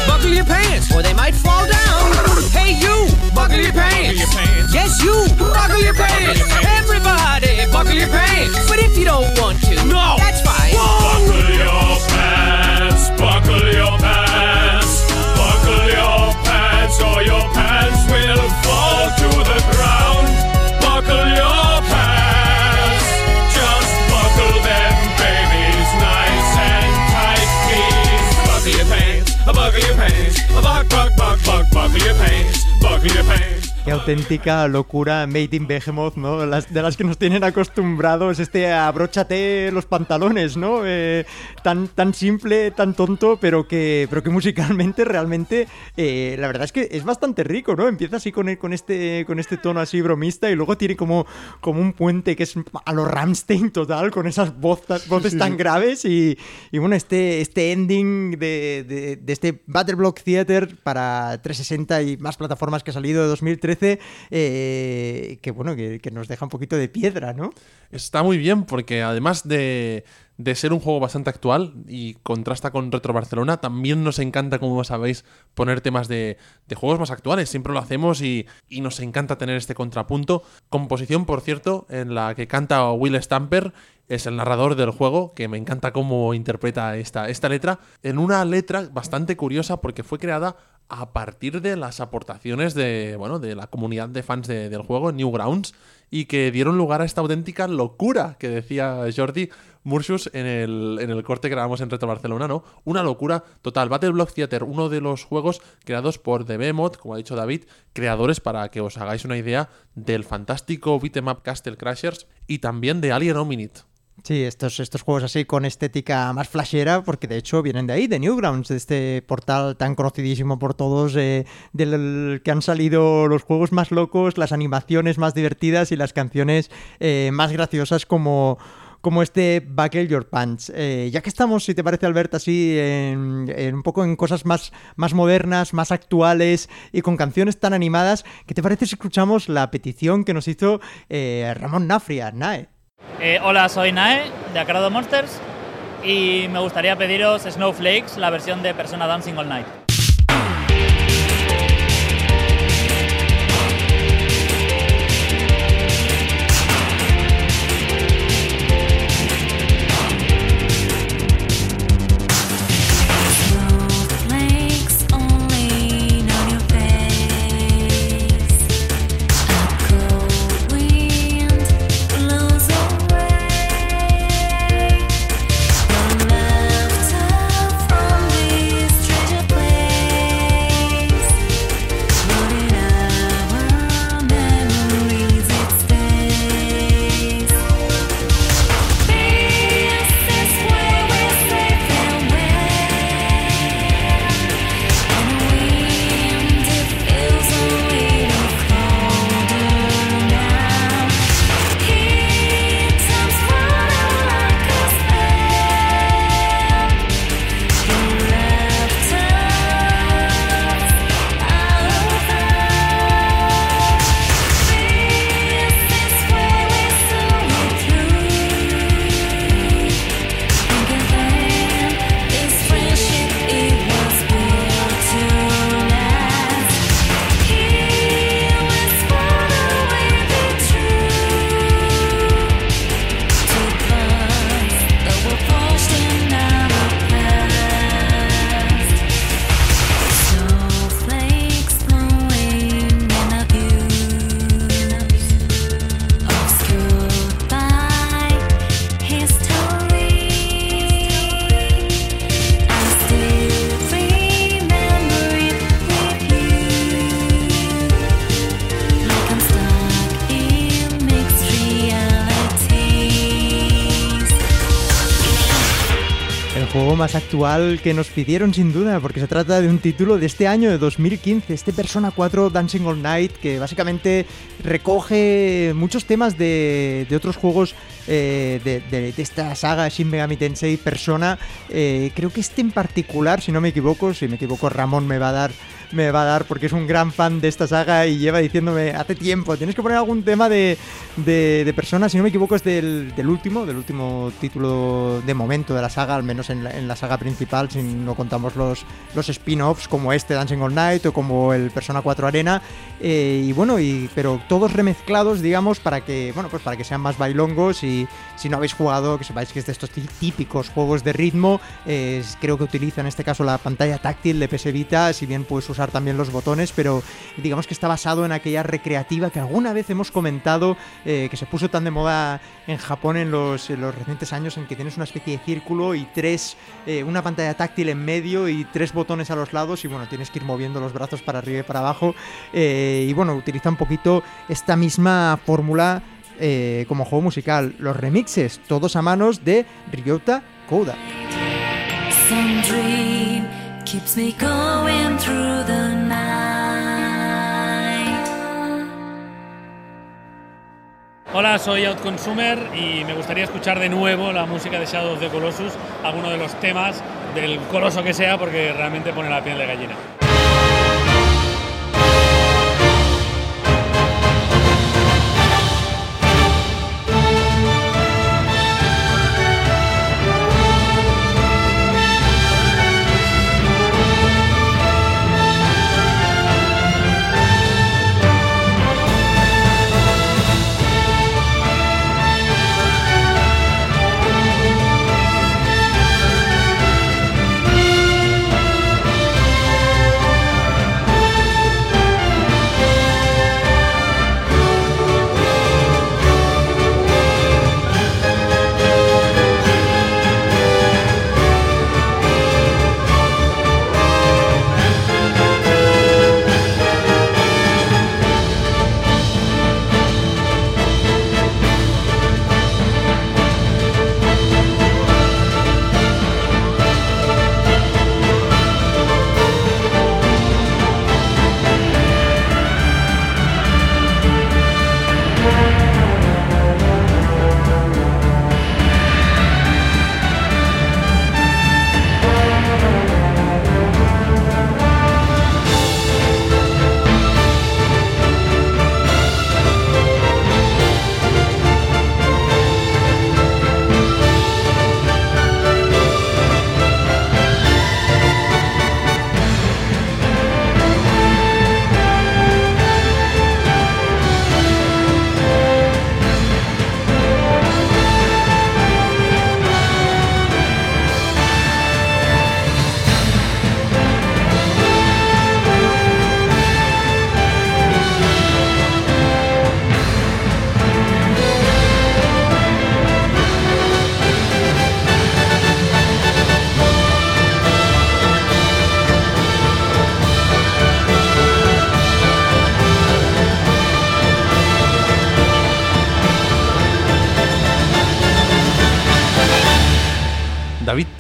buckle your pants or they might fall down. Hey, you, buckle your pants. Yes, you, buckle your pants. Everybody, buckle your pants. But if you don't want to, no, that's fine. Pants, buckle your pants. Qué auténtica locura Made in Behemoth, ¿no? Las, de las que nos tienen acostumbrados, este abróchate los pantalones, ¿no? Eh, tan, tan simple, tan tonto, pero que, pero que musicalmente realmente, eh, la verdad es que es bastante rico, ¿no? Empieza así con, el- con, este, con este tono así bromista y luego tiene como, como un puente que es a lo Ramstein total, con esas voces, voces sí, tan graves y, y bueno, este, este ending de, de- de este Battle Block Theater para 360 y más plataformas que ha salido de 2013, eh, que bueno, que, que nos deja un poquito de piedra, ¿no? Está muy bien porque además de, de ser un juego bastante actual y contrasta con Retro Barcelona, también nos encanta, como sabéis, poner temas de, de juegos más actuales. Siempre lo hacemos y, y nos encanta tener este contrapunto. Composición, por cierto, en la que canta Will Stamper. Es el narrador del juego, que me encanta cómo interpreta esta, esta letra, en una letra bastante curiosa porque fue creada a partir de las aportaciones de, bueno, de la comunidad de fans de- del juego, Newgrounds, y que dieron lugar a esta auténtica locura que decía Jordi Mursius en el, en el corte que grabamos en Retro Barcelona, ¿no? Una locura total. Battle Block Theater, uno de los juegos creados por Behemoth, como ha dicho David, creadores para que os hagáis una idea del fantástico beat'em up Castle Crashers y también de Alien Hominid. Sí, estos, estos juegos así con estética más flashera, porque de hecho vienen de ahí, de Newgrounds, de este portal tan conocidísimo por todos, eh, del que han salido los juegos más locos, las animaciones más divertidas y las canciones eh, más graciosas como como este Buckle Your Pants. Eh, ya que estamos, si te parece, Albert, así en, un poco en cosas más, más modernas, más actuales y con canciones tan animadas, ¿qué te parece si escuchamos la petición que nos hizo eh, Ramón Nafria, Nae? Eh, hola, soy Nae, de Acrado Monsters, y me gustaría pediros Snowflakes, la versión de Persona Dancing All Night. Que nos pidieron sin duda, porque se trata de un título de este año, de 2015, este Persona 4 Dancing All Night, que básicamente recoge muchos temas de, de otros juegos eh, de, de- de esta saga Shin Megami Tensei Persona. Eh, creo que este en particular, si no me equivoco, si me equivoco Ramón me va a dar me va a dar porque es un gran fan de esta saga y lleva diciéndome hace tiempo, tienes que poner algún tema de, de, de Persona, si no me equivoco es del, del último, del último título de momento de la saga, al menos en la, en la saga principal, si no contamos los, los spin-offs como este Dancing All Night o como el Persona 4 Arena, eh, y bueno, y, pero todos remezclados, digamos, para que, bueno, pues para que sean más bailongos y si no habéis jugado, que sepáis que es de estos tí- típicos juegos de ritmo, eh, creo que utiliza en este caso la pantalla táctil de PS Vita, si bien puedes también los botones, pero digamos que está basado en aquella recreativa que alguna vez hemos comentado, eh, que se puso tan de moda en Japón en los, en los recientes años, en que tienes una especie de círculo y tres, eh, una pantalla táctil en medio y tres botones a los lados, y bueno, tienes que ir moviendo los brazos para arriba y para abajo, eh, y bueno, utiliza un poquito esta misma fórmula como juego musical. Los remixes, todos a manos de Ryota Koda. Keeps me going through the night. Hola, soy Outconsumer y me gustaría escuchar de nuevo la música de Shadow of the Colossus, alguno de los temas del coloso que sea, porque realmente pone la piel de gallina.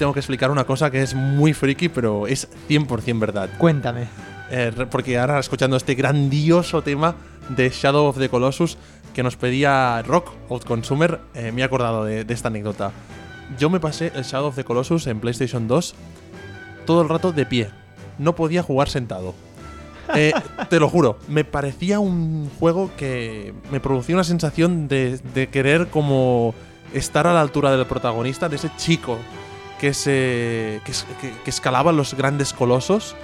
Tengo que explicar una cosa que es muy friki, pero es 100% verdad. Cuéntame. Eh, porque ahora escuchando este grandioso tema de Shadow of the Colossus que nos pedía Rock Old Consumer, eh, me he acordado de, de esta anécdota. Yo me pasé el Shadow of the Colossus en PlayStation 2 todo el rato de pie. No podía jugar sentado. Eh, te lo juro, me parecía un juego que me producía una sensación de, de querer como estar a la altura del protagonista, de ese chico que se que, es- que- que escalaba los grandes colosos.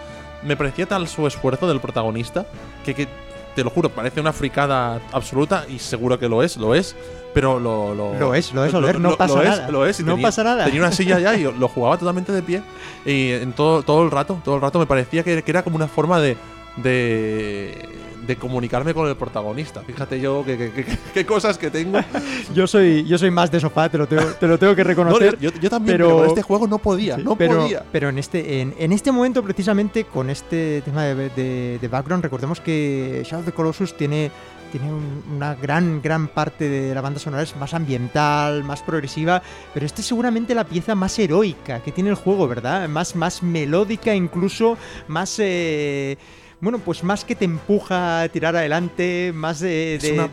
Me parecía tal su esfuerzo del protagonista que, que, te lo juro, parece una fricada absoluta y seguro que lo es, lo es, pero lo... Lo, Lo es, lo es, Oler, no pasa es, nada. lo es, y No pasa nada. Tenía una silla ya y lo jugaba totalmente de pie y en todo, todo el rato, todo el rato me parecía que, que era como una forma de, de, de comunicarme con el protagonista. Fíjate yo qué cosas que tengo. Yo soy, yo soy más de sofá, te lo tengo, te lo tengo que reconocer. No, yo, yo también, pero, con este juego no podía, Sí, no pero, podía. Pero en este, en, en este momento, precisamente, con este tema de, de- de background, recordemos que Shadow of the Colossus tiene, tiene un- una gran, gran parte de la banda sonora, es más ambiental, más progresiva, pero esta es seguramente la pieza más heroica que tiene el juego, ¿verdad? Más, más melódica, incluso más... eh, bueno, pues más que te empuja a tirar adelante, más de, Es de- una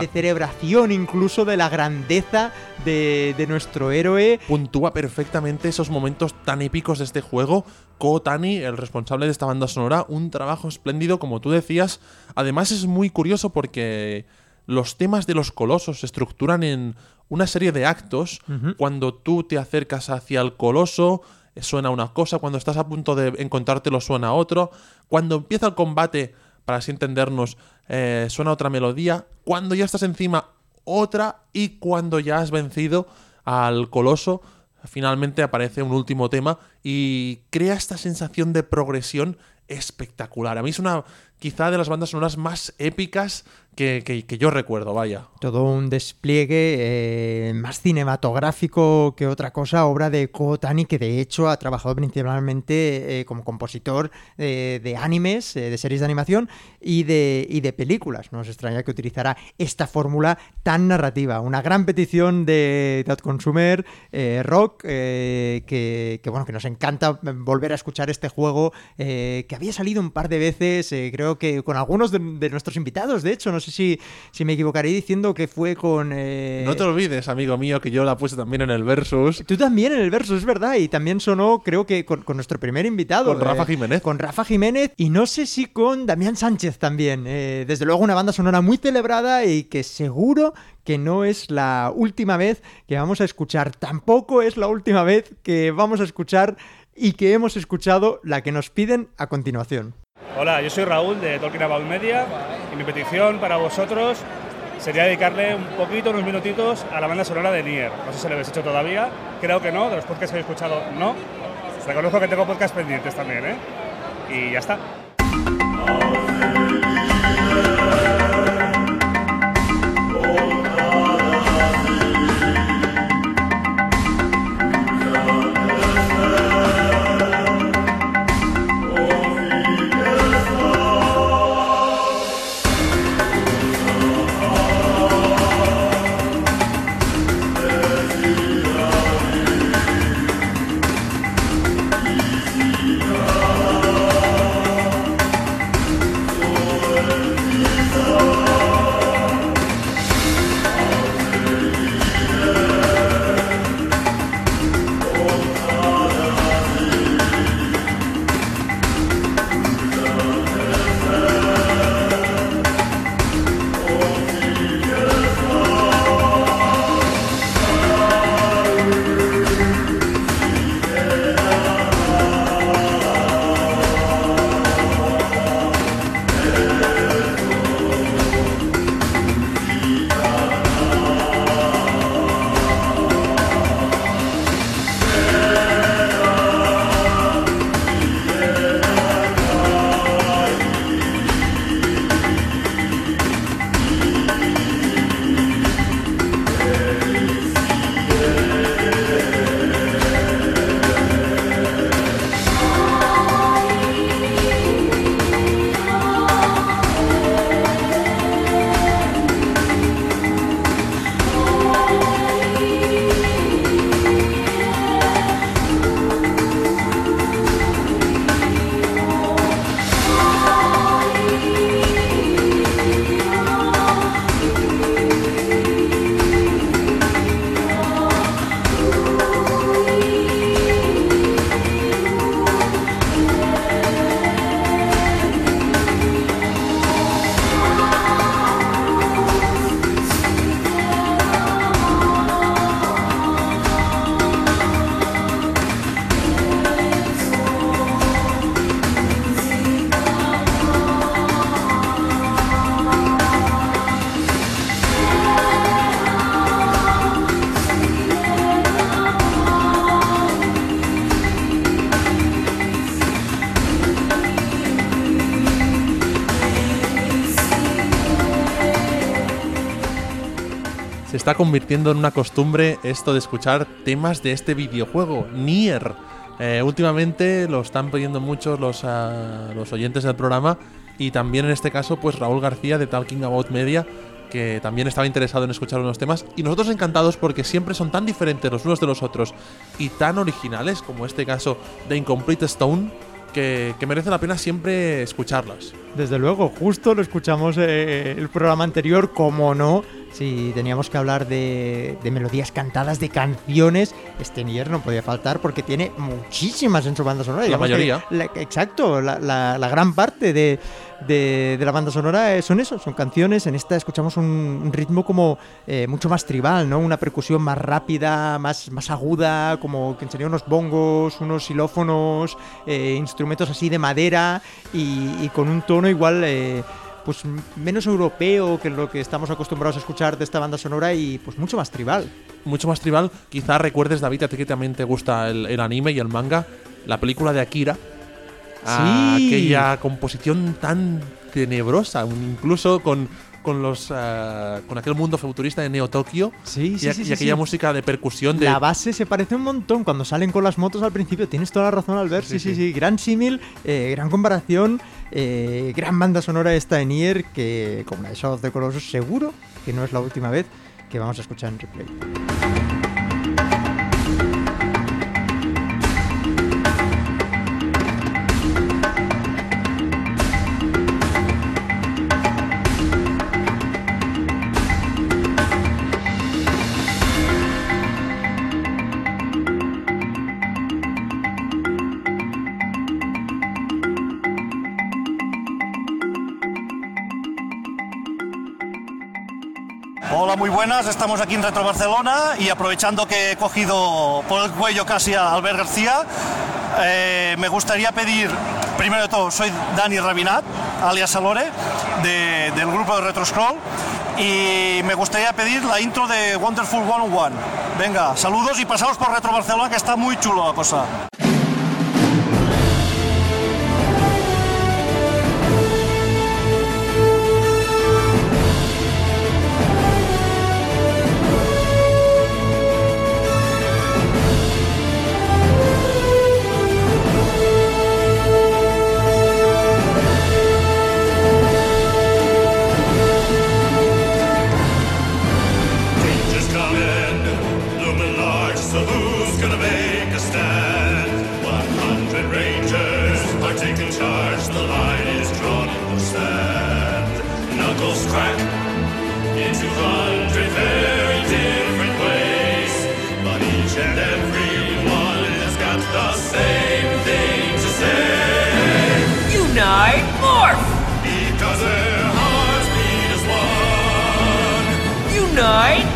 de- celebración incluso de la grandeza de, de nuestro héroe. Puntúa perfectamente esos momentos tan épicos de este juego. Ko Tani, el responsable de esta banda sonora, un trabajo espléndido, como tú decías. Además, es muy curioso porque los temas de los colosos se estructuran en una serie de actos. Cuando tú te acercas hacia el coloso, suena una cosa. Cuando estás a punto de encontrártelo, suena otro. Cuando empieza el combate, para así entendernos, eh, suena otra melodía. Cuando ya estás encima, otra. Y cuando ya has vencido al coloso, finalmente aparece un último tema y crea esta sensación de progresión espectacular. A mí es una quizá de las bandas sonoras más épicas que, yo recuerdo, vaya. Todo un despliegue eh, más cinematográfico que otra cosa, obra de Ko Tani, que de hecho ha trabajado principalmente eh, como compositor eh, de animes, eh, de series de animación y de, y de películas. No os extraña que utilizara esta fórmula tan narrativa. Una gran petición de Dot Consumer Rock, que, que, bueno, que nos encanta volver a escuchar este juego, que había salido un par de veces, creo que con algunos de, de nuestros invitados, de hecho, no sé si, si me equivocaré diciendo que fue con... eh, No te olvides, amigo mío, que yo la puse también en el Versus. Tú también en el verso, es verdad, y también sonó, creo que con, con nuestro primer invitado. Con Rafa eh, Jiménez. Con Rafa Jiménez, y no sé si con Damián Sánchez también. Eh, desde luego, una banda sonora muy celebrada y que seguro que no es la última vez que vamos a escuchar. Tampoco es la última vez que vamos a escuchar y que hemos escuchado la que nos piden a continuación. Hola, yo soy Raúl de Talking About Media y mi petición para vosotros sería dedicarle un poquito, unos minutitos a la banda sonora de Nier. No sé si lo habéis hecho todavía, creo que no, de los podcasts que habéis escuchado no. Reconozco que tengo podcasts pendientes también, ¿eh? Y ya está. Convirtiendo en una costumbre esto de escuchar temas de este videojuego, Nier. Eh, últimamente lo están pidiendo muchos los, ah, los oyentes del programa y también en este caso pues Raúl García de Talking About Media que también estaba interesado en escuchar unos temas y nosotros encantados porque siempre son tan diferentes los unos de los otros y tan originales como este caso de Incomplete Stone que, que merece la pena siempre escucharlas. Desde luego, justo lo escuchamos eh, el programa anterior, como no, si teníamos que hablar de, de melodías cantadas, de canciones, este Nier no podía faltar porque tiene muchísimas en su banda sonora. La que mayoría. la- exacto, la, la- la gran parte de, de- de la banda sonora son eso, son canciones. En esta escuchamos un, un ritmo como eh, mucho más tribal, ¿no? Una percusión más rápida, más, más aguda, como que serían unos bongos, unos xilófonos, eh, instrumentos así de madera y, y con un tono igual. eh, pues menos europeo que lo que estamos acostumbrados a escuchar de esta banda sonora y pues mucho más tribal. mucho más tribal. Quizá recuerdes, David, a ti que también te gusta el, el anime y el manga, la película de Akira. Sí. Aquella composición tan tenebrosa, incluso con, con los ah, con aquel mundo futurista de Neo Tokio. Sí, y, sí, a- sí, y aquella música de percusión de. La base se parece un montón cuando salen con las motos al principio. Tienes toda la razón, Albert. Sí, sí, sí. Gran símil, eh, gran comparación, eh, gran banda sonora esta de Nier que, como la de Shadow of the Colossus, seguro que no es la última vez que vamos a escuchar en replay. Buenas. Estamos aquí en Retro Barcelona y aprovechando que he cogido por el cuello casi a Albert García, eh, me gustaría pedir, primero de todo, soy Dani Rabinat, alias Alore, de- del grupo de Retro Scroll, y me gustaría pedir la intro de Wonderful 101. Venga, saludos y pasaos por Retro Barcelona, que está muy chulo la cosa. Unite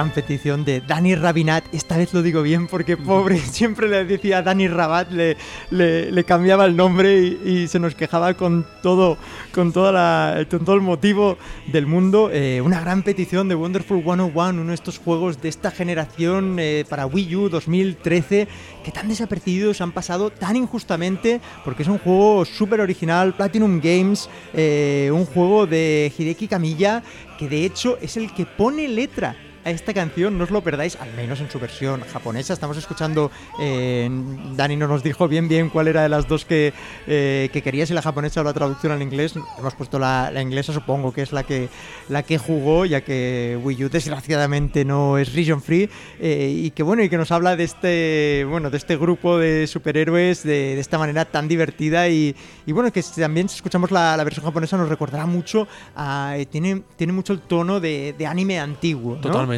gran petición de Dani Rabinat. Esta vez lo digo bien porque pobre, siempre le decía Dani Rabat, le, le, le cambiaba el nombre y, y se nos quejaba con todo, con, toda la, con todo el motivo del mundo. Eh, una gran petición de Wonderful 101, uno de estos juegos de esta generación eh, para Wii U 2013 que tan desapercibidos han pasado tan injustamente porque es un juego súper original, Platinum Games, eh, un juego de Hideki Kamiya que de hecho es el que pone letra a esta canción, no os lo perdáis, al menos en su versión japonesa. Estamos escuchando, eh, Dani no nos dijo bien bien cuál era de las dos que, eh, que quería, si la japonesa o la traducción al inglés. Hemos puesto la, la inglesa, supongo que es la que, la que jugó, ya que Wii U desgraciadamente no es region free. eh, y que bueno, y que nos habla de este, bueno, de este grupo de superhéroes de, de esta manera tan divertida. Y, y bueno, que también si escuchamos la, la versión japonesa nos recordará mucho, a- tiene, tiene mucho el tono de, de anime antiguo. Totalmente.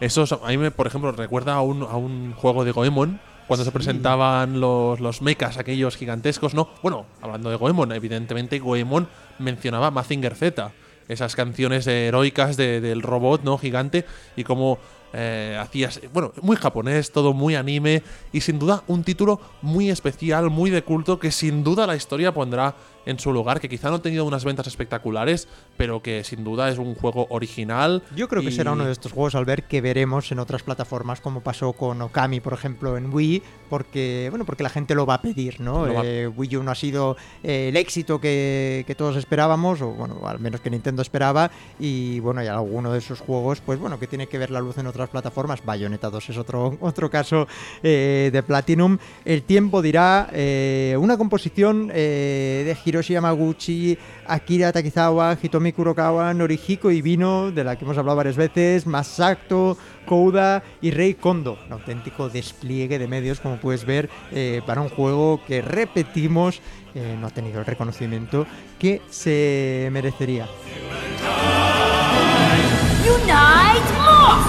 Eso a mí, me, por ejemplo, recuerda a un, a un juego de Goemon. Cuando se presentaban los, los mechas, aquellos gigantescos, ¿no? Bueno, hablando de Goemon, evidentemente Goemon mencionaba Mazinger Z. Esas canciones heroicas de- del robot, ¿no? Gigante. Y cómo eh, hacías. Bueno, muy japonés, todo muy anime. Y sin duda, un título muy especial, muy de culto, que sin duda la historia pondrá en su lugar. Que quizá no ha tenido unas ventas espectaculares, pero que sin duda es un juego original. Yo creo que será uno de estos juegos al ver que veremos en otras plataformas, como pasó con Okami, por ejemplo, en Wii, porque bueno, porque la gente lo va a pedir, ¿no? Va- Eh, Wii U no ha sido eh, el éxito que, que todos esperábamos, o bueno, al menos que Nintendo esperaba, y bueno, hay alguno de esos juegos, pues bueno, que tiene que ver la luz en otras plataformas. Bayonetta 2 es otro, otro caso eh, de Platinum. El tiempo dirá una composición de Hiroshi Yamaguchi, Akira Takizawa, Hitomi Kurokawa, Norihiko Ibino, de la que hemos hablado varias veces, Masato, Kouda y Rei Kondo. Un auténtico despliegue de medios, como puedes ver, eh, para un juego que repetimos eh, no ha tenido el reconocimiento que se merecería. Unite more!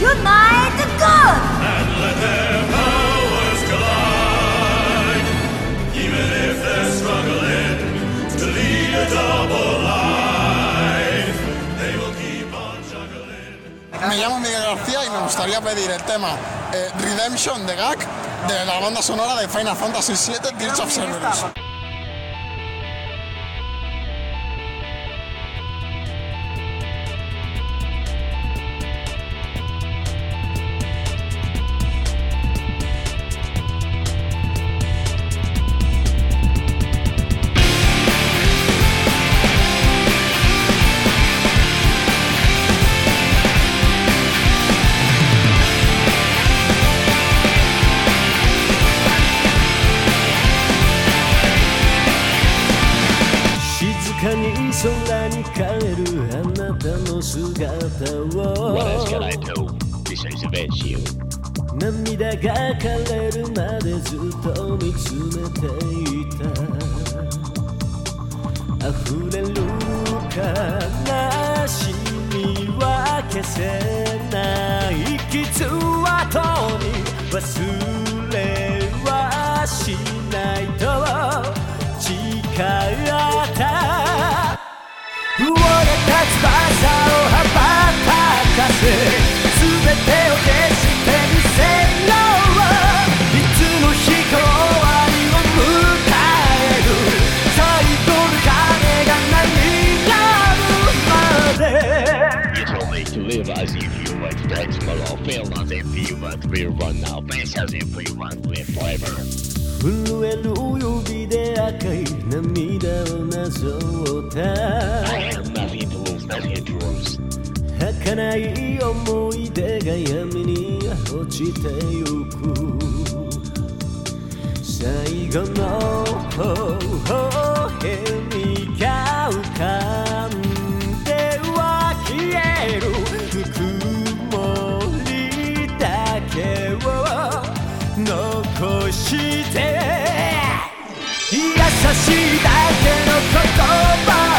Unite the good! Me llamo Miguel García y me gustaría pedir el tema eh, Redemption de GAC de la banda sonora de Final Fantasy VII Tears of Cerberus. の姿を。涙が枯れるまでずっと見つめていた。溢れる悲しみは消せない。傷跡に忘れはしないと。誓っ震える指で赤い涙をなぞった 儚い思い出が闇に落ちてゆく。最後の微笑みが浮かんでは消える。ぬくもりだけを残して優しいだけの言葉。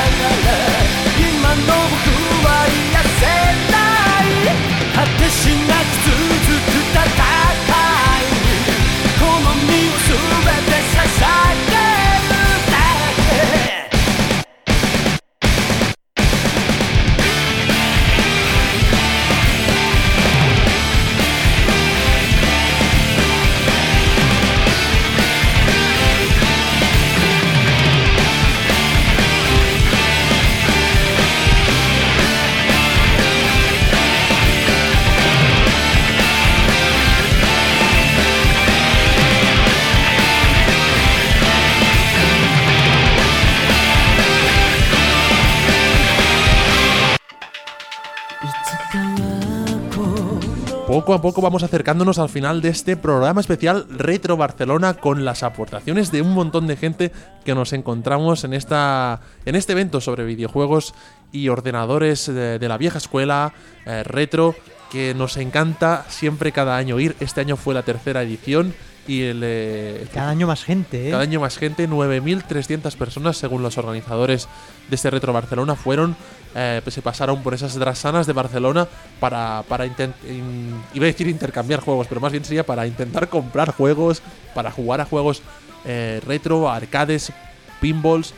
Poco a poco vamos acercándonos al final de este programa especial Retro Barcelona con las aportaciones de un montón de gente que nos encontramos en, esta, en este evento sobre videojuegos y ordenadores de, la vieja escuela eh, retro que nos encanta siempre cada año ir. Este año fue la tercera edición Y el, eh, Cada año más gente, ¿eh? cada año más gente, 9.300 personas, según los organizadores de este Retro Barcelona, fueron, eh, pues se pasaron por esas drasanas de Barcelona para, para intent- in- iba a decir intercambiar juegos, pero más bien sería para intentar comprar juegos, para jugar a juegos eh, retro, arcades, pinballs,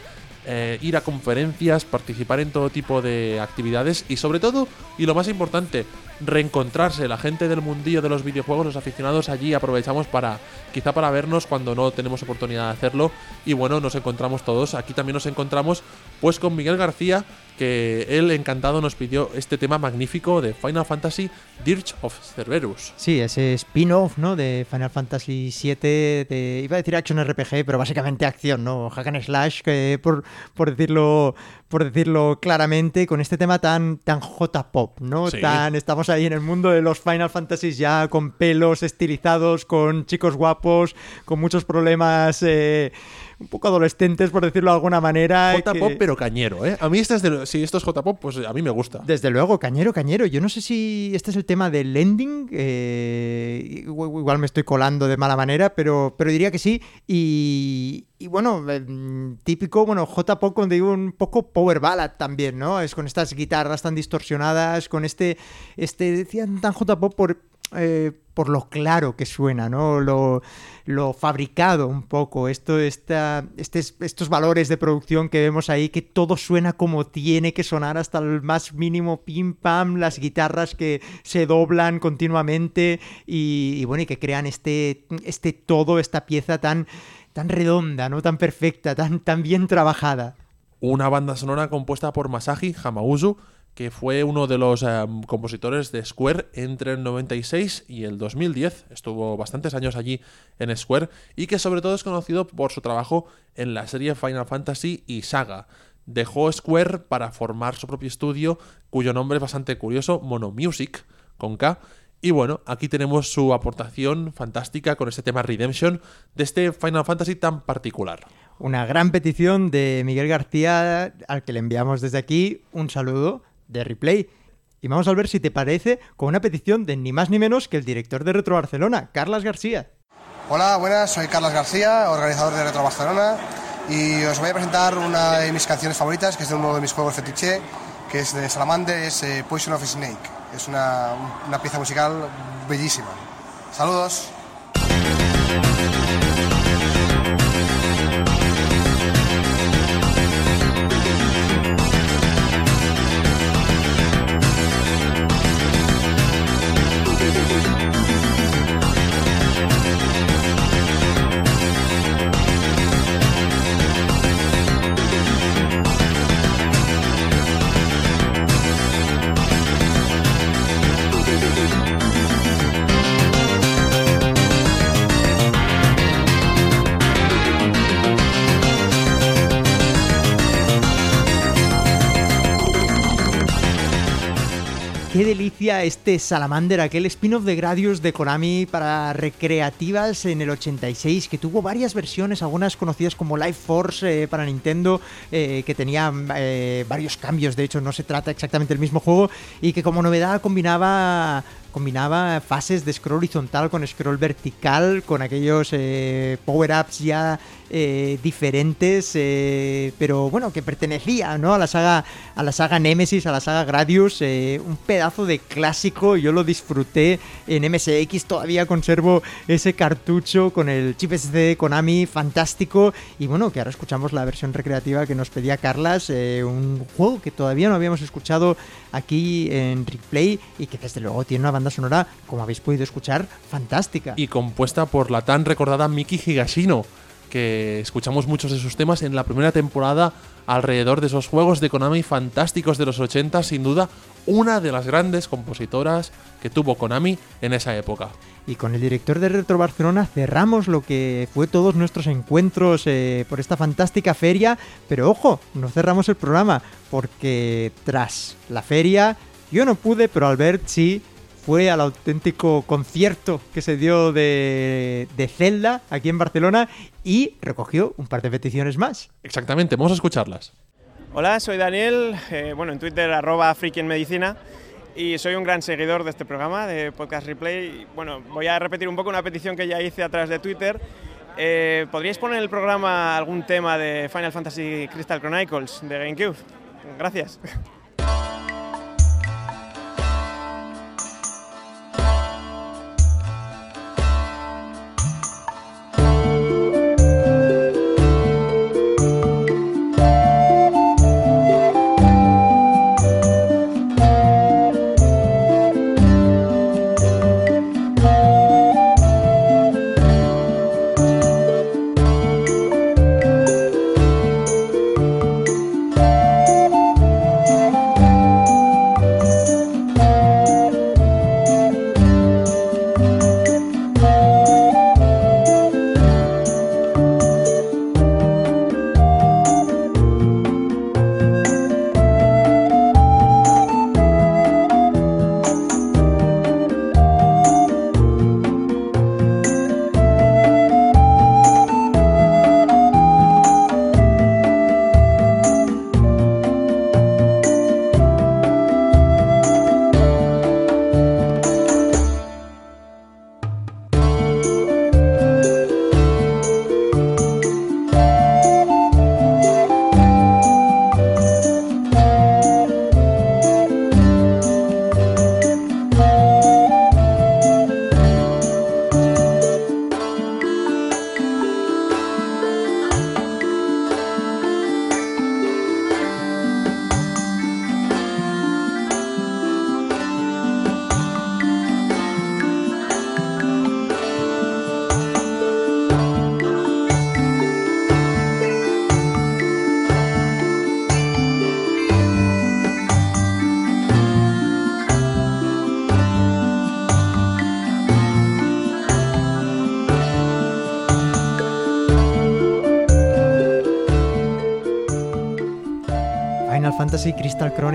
eh, ir a conferencias, participar en todo tipo de actividades y sobre todo, y lo más importante, reencontrarse. La gente del mundillo de los videojuegos, los aficionados allí aprovechamos para, quizá para vernos cuando no tenemos oportunidad de hacerlo. Y bueno, nos encontramos todos. Aquí también nos encontramos pues con Miguel García, que él encantado nos pidió este tema magnífico de Final Fantasy Dirge of Cerberus. Sí, ese spin-off, ¿no? De Final Fantasy VII, de, iba a decir Action RPG, pero básicamente acción, ¿no? Hack and Slash, que por, por decirlo por decirlo claramente, con este tema tan, tan J-pop, ¿no? Sí. Tan, estamos ahí en el mundo de los Final Fantasies ya con pelos estilizados, con chicos guapos, con muchos problemas eh, un poco adolescentes, por decirlo de alguna manera. J-pop, que- pero cañero, ¿eh? A mí este es de, si esto es J-pop, pues a mí me gusta. Desde luego, cañero, cañero. Yo no sé si este es el tema del ending. eh, igu- igual me estoy colando de mala manera, pero, pero diría que sí. Y, y bueno, eh, típico, bueno, J-Pop, cuando digo un poco power ballad también, ¿no? Es con estas guitarras tan distorsionadas, con este, este decían tan J-Pop por, eh, por lo claro que suena, ¿no? Lo, lo fabricado un poco, esto, esta, este- estos valores de producción que vemos ahí, que todo suena como tiene que sonar hasta el más mínimo pim pam, las guitarras que se doblan continuamente y, bueno, y que crean este, este todo, esta pieza tan, tan redonda, ¿no? Tan perfecta, tan, tan bien trabajada. Una banda sonora compuesta por Masashi Hamauzu, que fue uno de los eh, compositores de Square entre el 96 y el 2010. Estuvo bastantes años allí en Square y que sobre todo es conocido por su trabajo en la serie Final Fantasy y Saga. Dejó Square para formar su propio estudio, cuyo nombre es bastante curioso, Mono Music, con K. Y bueno, aquí tenemos su aportación fantástica con este tema Redemption de este Final Fantasy tan particular. Una gran petición de Miguel García, al que le enviamos desde aquí un saludo de replay. Y vamos a ver si te parece con una petición de ni más ni menos que el director de Retro Barcelona, Carlas García. Hola, buenas, soy Carlos García, organizador de Retro Barcelona y os voy a presentar una de mis canciones favoritas, que es de uno de mis juegos fetiche, que es de Salamander, es eh, Poison of Snake. Es una, una pieza musical bellísima. Saludos. Qué delicia este Salamander, aquel spin-off de Gradius de Konami para recreativas en el 86, que tuvo varias versiones, algunas conocidas como Life Force eh, para Nintendo, eh, que tenía eh, varios cambios, de hecho no se trata exactamente del mismo juego, y que como novedad combinaba combinaba fases de scroll horizontal con scroll vertical, con aquellos power-ups ya eh, diferentes, eh, pero bueno, que pertenecía ¿no? a la saga a la saga Nemesis, a la saga Gradius, eh, un pedazo de clásico, yo lo disfruté en MSX, todavía conservo ese cartucho con el chip SD de Konami, fantástico, y bueno, que ahora escuchamos la versión recreativa que nos pedía Carlas, eh, un juego que todavía no habíamos escuchado aquí en Replay y que desde luego tiene una banda sonora, como habéis podido escuchar, fantástica. y compuesta por la tan recordada Miki Higashino, que escuchamos muchos de sus temas en la primera temporada alrededor de esos juegos de Konami fantásticos de los 80, sin duda una de las grandes compositoras que tuvo Konami en esa época. Y con el director de Retro Barcelona cerramos lo que fue todos nuestros encuentros eh, por esta fantástica feria. Pero ojo, no cerramos el programa, porque tras la feria yo no pude, pero Albert sí fue al auténtico concierto que se dio de, de Zelda aquí en Barcelona y recogió un par de peticiones más. Exactamente, vamos a escucharlas. Hola, soy Daniel, eh, bueno, en Twitter arroba friki en medicina y soy un gran seguidor de este programa de Podcast Replay. Bueno, voy a repetir un poco una petición que ya hice a través de Twitter. Eh, ¿Podríais poner en el programa algún tema de Final Fantasy Crystal Chronicles de GameCube? Gracias.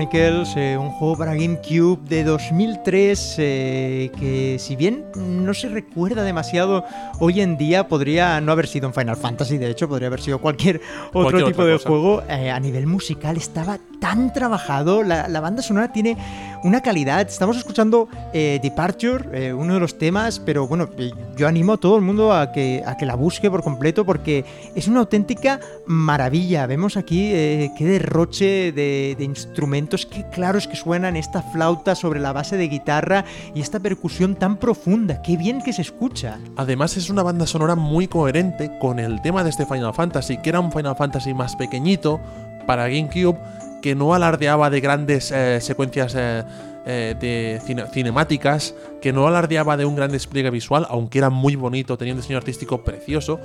Chronicles, eh, un juego para GameCube de 2003 eh, que si bien no se recuerda demasiado hoy en día, podría no haber sido un Final Fantasy, de hecho podría haber sido cualquier otro Cualquier tipo de cosa. juego. Eh, a nivel musical estaba tan trabajado, la, la banda sonora tiene una calidad. Estamos escuchando eh, Departure, eh, uno de los temas, pero bueno, eh, yo animo a todo el mundo a que, a que la busque por completo porque es una auténtica maravilla. Vemos aquí qué derroche de, de instrumentos, qué claros que suenan esta flauta sobre la base de guitarra y esta percusión tan profunda. Qué bien que se escucha. Además es una banda sonora muy coherente con el tema de este Final Fantasy, que era un Final Fantasy más pequeñito para GameCube, que no alardeaba de grandes eh, secuencias eh, eh, de cine- cinemáticas, que no alardeaba de un gran despliegue visual, aunque era muy bonito, tenía un diseño artístico precioso,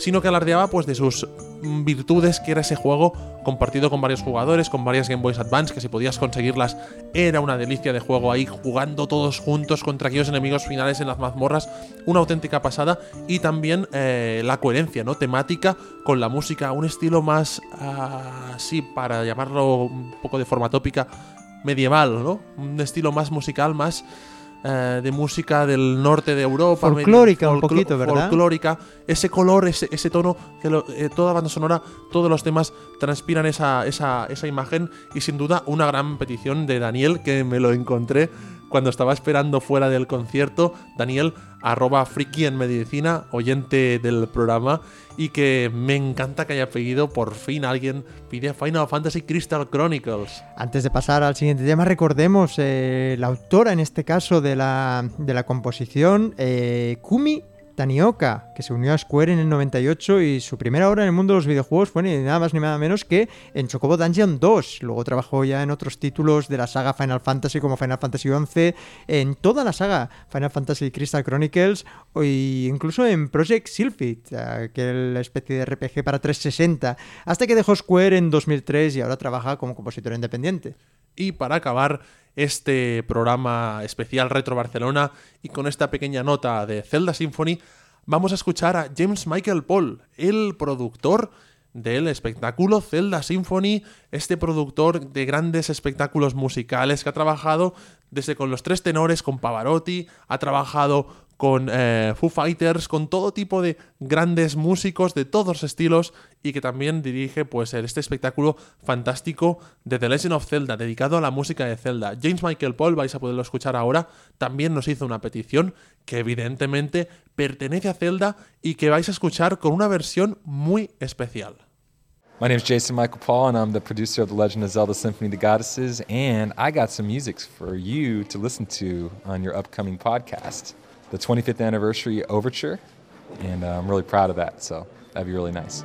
sino que alardeaba pues de sus virtudes, que era ese juego compartido con varios jugadores, con varias Game Boys Advance, que si podías conseguirlas era una delicia de juego ahí, jugando todos juntos contra aquellos enemigos finales en las mazmorras, una auténtica pasada, y también eh, la coherencia, ¿no? Temática con la música, un estilo más, ah, sí, para llamarlo un poco de forma tópica, medieval, ¿no? Un estilo más musical, más eh, de música del norte de Europa. Folclórica un poquito, ¿verdad? Folclórica, ese color, ese, ese tono, que lo- eh, toda banda sonora, todos los temas transpiran esa, esa, esa imagen y sin duda una gran petición de Daniel que me lo encontré cuando estaba esperando fuera del concierto. Daniel, arroba friki en medicina, oyente del programa y que me encanta que haya pedido por fin alguien pide Final Fantasy Crystal Chronicles. Antes de pasar al siguiente tema, recordemos eh, la autora en este caso de la, de la composición, eh, Kumi Tanioka, que se unió a Square en el 98 y su primera obra en el mundo de los videojuegos fue ni nada más ni nada menos que en Chocobo Dungeon 2. Luego trabajó ya en otros títulos de la saga Final Fantasy como Final Fantasy XI, en toda la saga Final Fantasy Crystal Chronicles e incluso en Project Sylphid, aquella especie de RPG para 360, hasta que dejó Square en 2003 y ahora trabaja como compositor independiente. Y para acabar este programa especial Retro Barcelona y con esta pequeña nota de Zelda Symphony, vamos a escuchar a James Michael Paul, el productor del espectáculo Zelda Symphony, este productor de grandes espectáculos musicales que ha trabajado desde con los tres tenores, con Pavarotti, ha trabajado con eh, Foo Fighters, con todo tipo de grandes músicos de todos los estilos y que también dirige pues este espectáculo fantástico de The Legend of Zelda, dedicado a la música de Zelda. James Michael Paul, vais a poderlo escuchar ahora, también nos hizo una petición que evidentemente pertenece a Zelda y que vais a escuchar con una versión muy especial. My name is Jason Michael Paul, and I'm the producer of The Legend of Zelda Symphony of the Goddesses. And I got some music for you to listen to on your upcoming podcast, the 25th anniversary overture. And uh, I'm really proud of that, so that'd be really nice.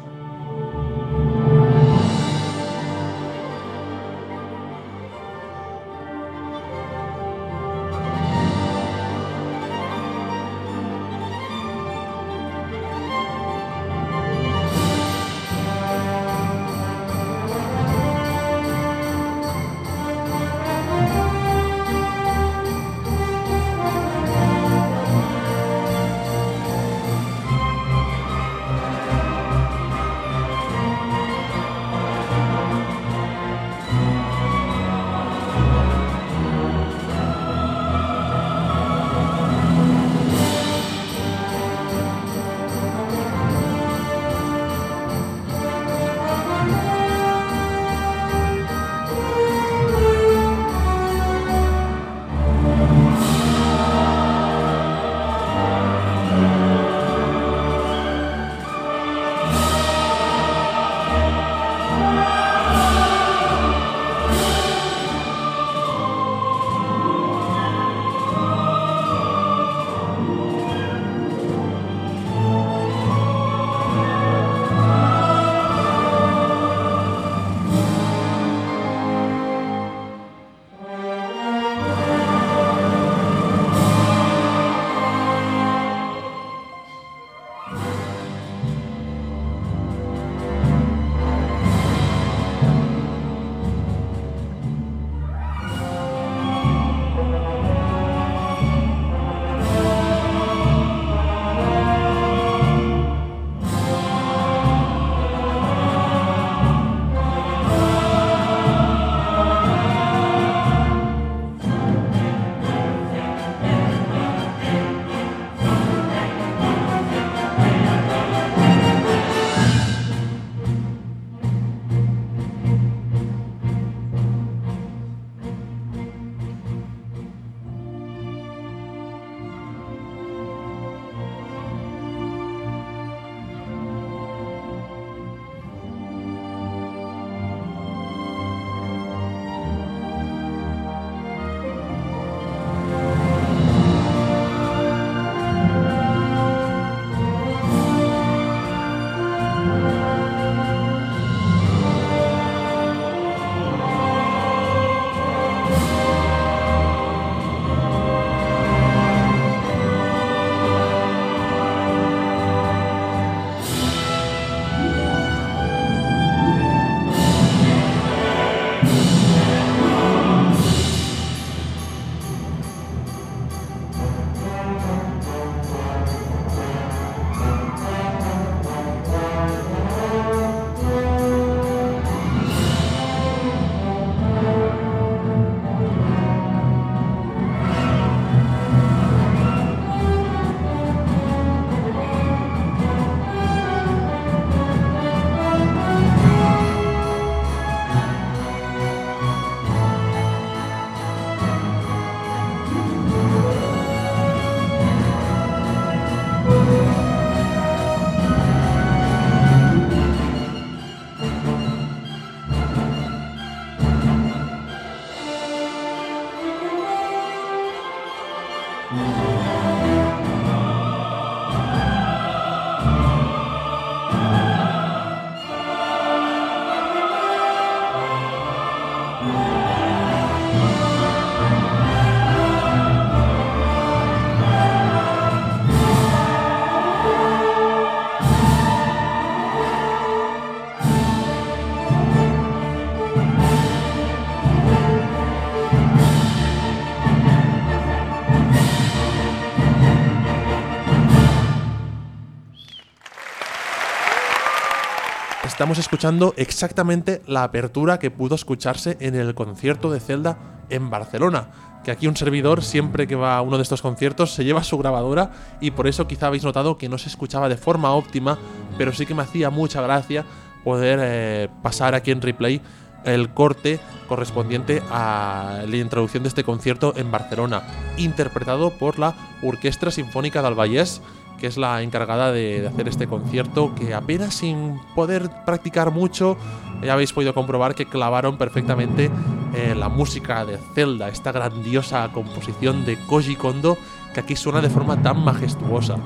Estamos escuchando exactamente la apertura que pudo escucharse en el concierto de Zelda en Barcelona. que aquí un servidor, siempre que va a uno de estos conciertos, se lleva su grabadora y por eso quizá habéis notado que no se escuchaba de forma óptima, pero sí que me hacía mucha gracia poder eh, pasar aquí en replay el corte correspondiente a la introducción de este concierto en Barcelona, interpretado por la Orquestra Sinfónica del Vallès, que es la encargada de, hacer este concierto, que apenas sin poder practicar mucho, ya habéis podido comprobar que clavaron perfectamente eh, la música de Zelda, esta grandiosa composición de Koji Kondo, que aquí suena de forma tan majestuosa.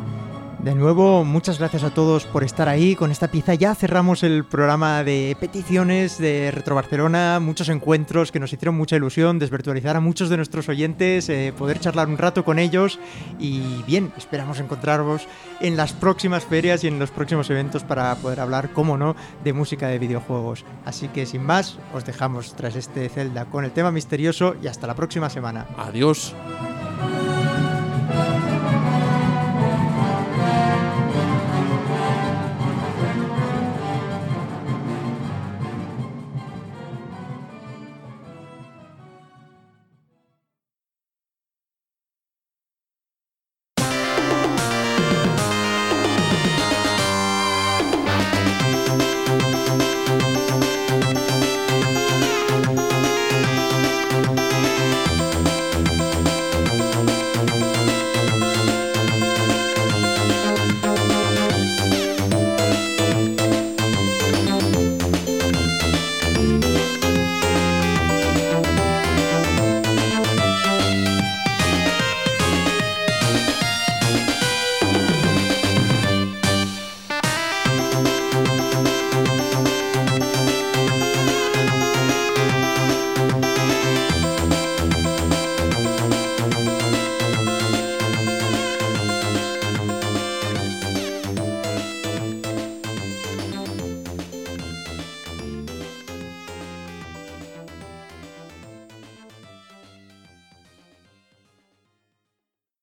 De nuevo, muchas gracias a todos por estar ahí. Con esta pieza ya cerramos el programa de peticiones de Retro Barcelona, muchos encuentros que nos hicieron mucha ilusión, desvirtualizar a muchos de nuestros oyentes, eh, poder charlar un rato con ellos y bien, esperamos encontraros en las próximas ferias y en los próximos eventos para poder hablar, como no, de música de videojuegos. Así que sin más, os dejamos tras este Zelda con el tema misterioso y hasta la próxima semana. Adiós.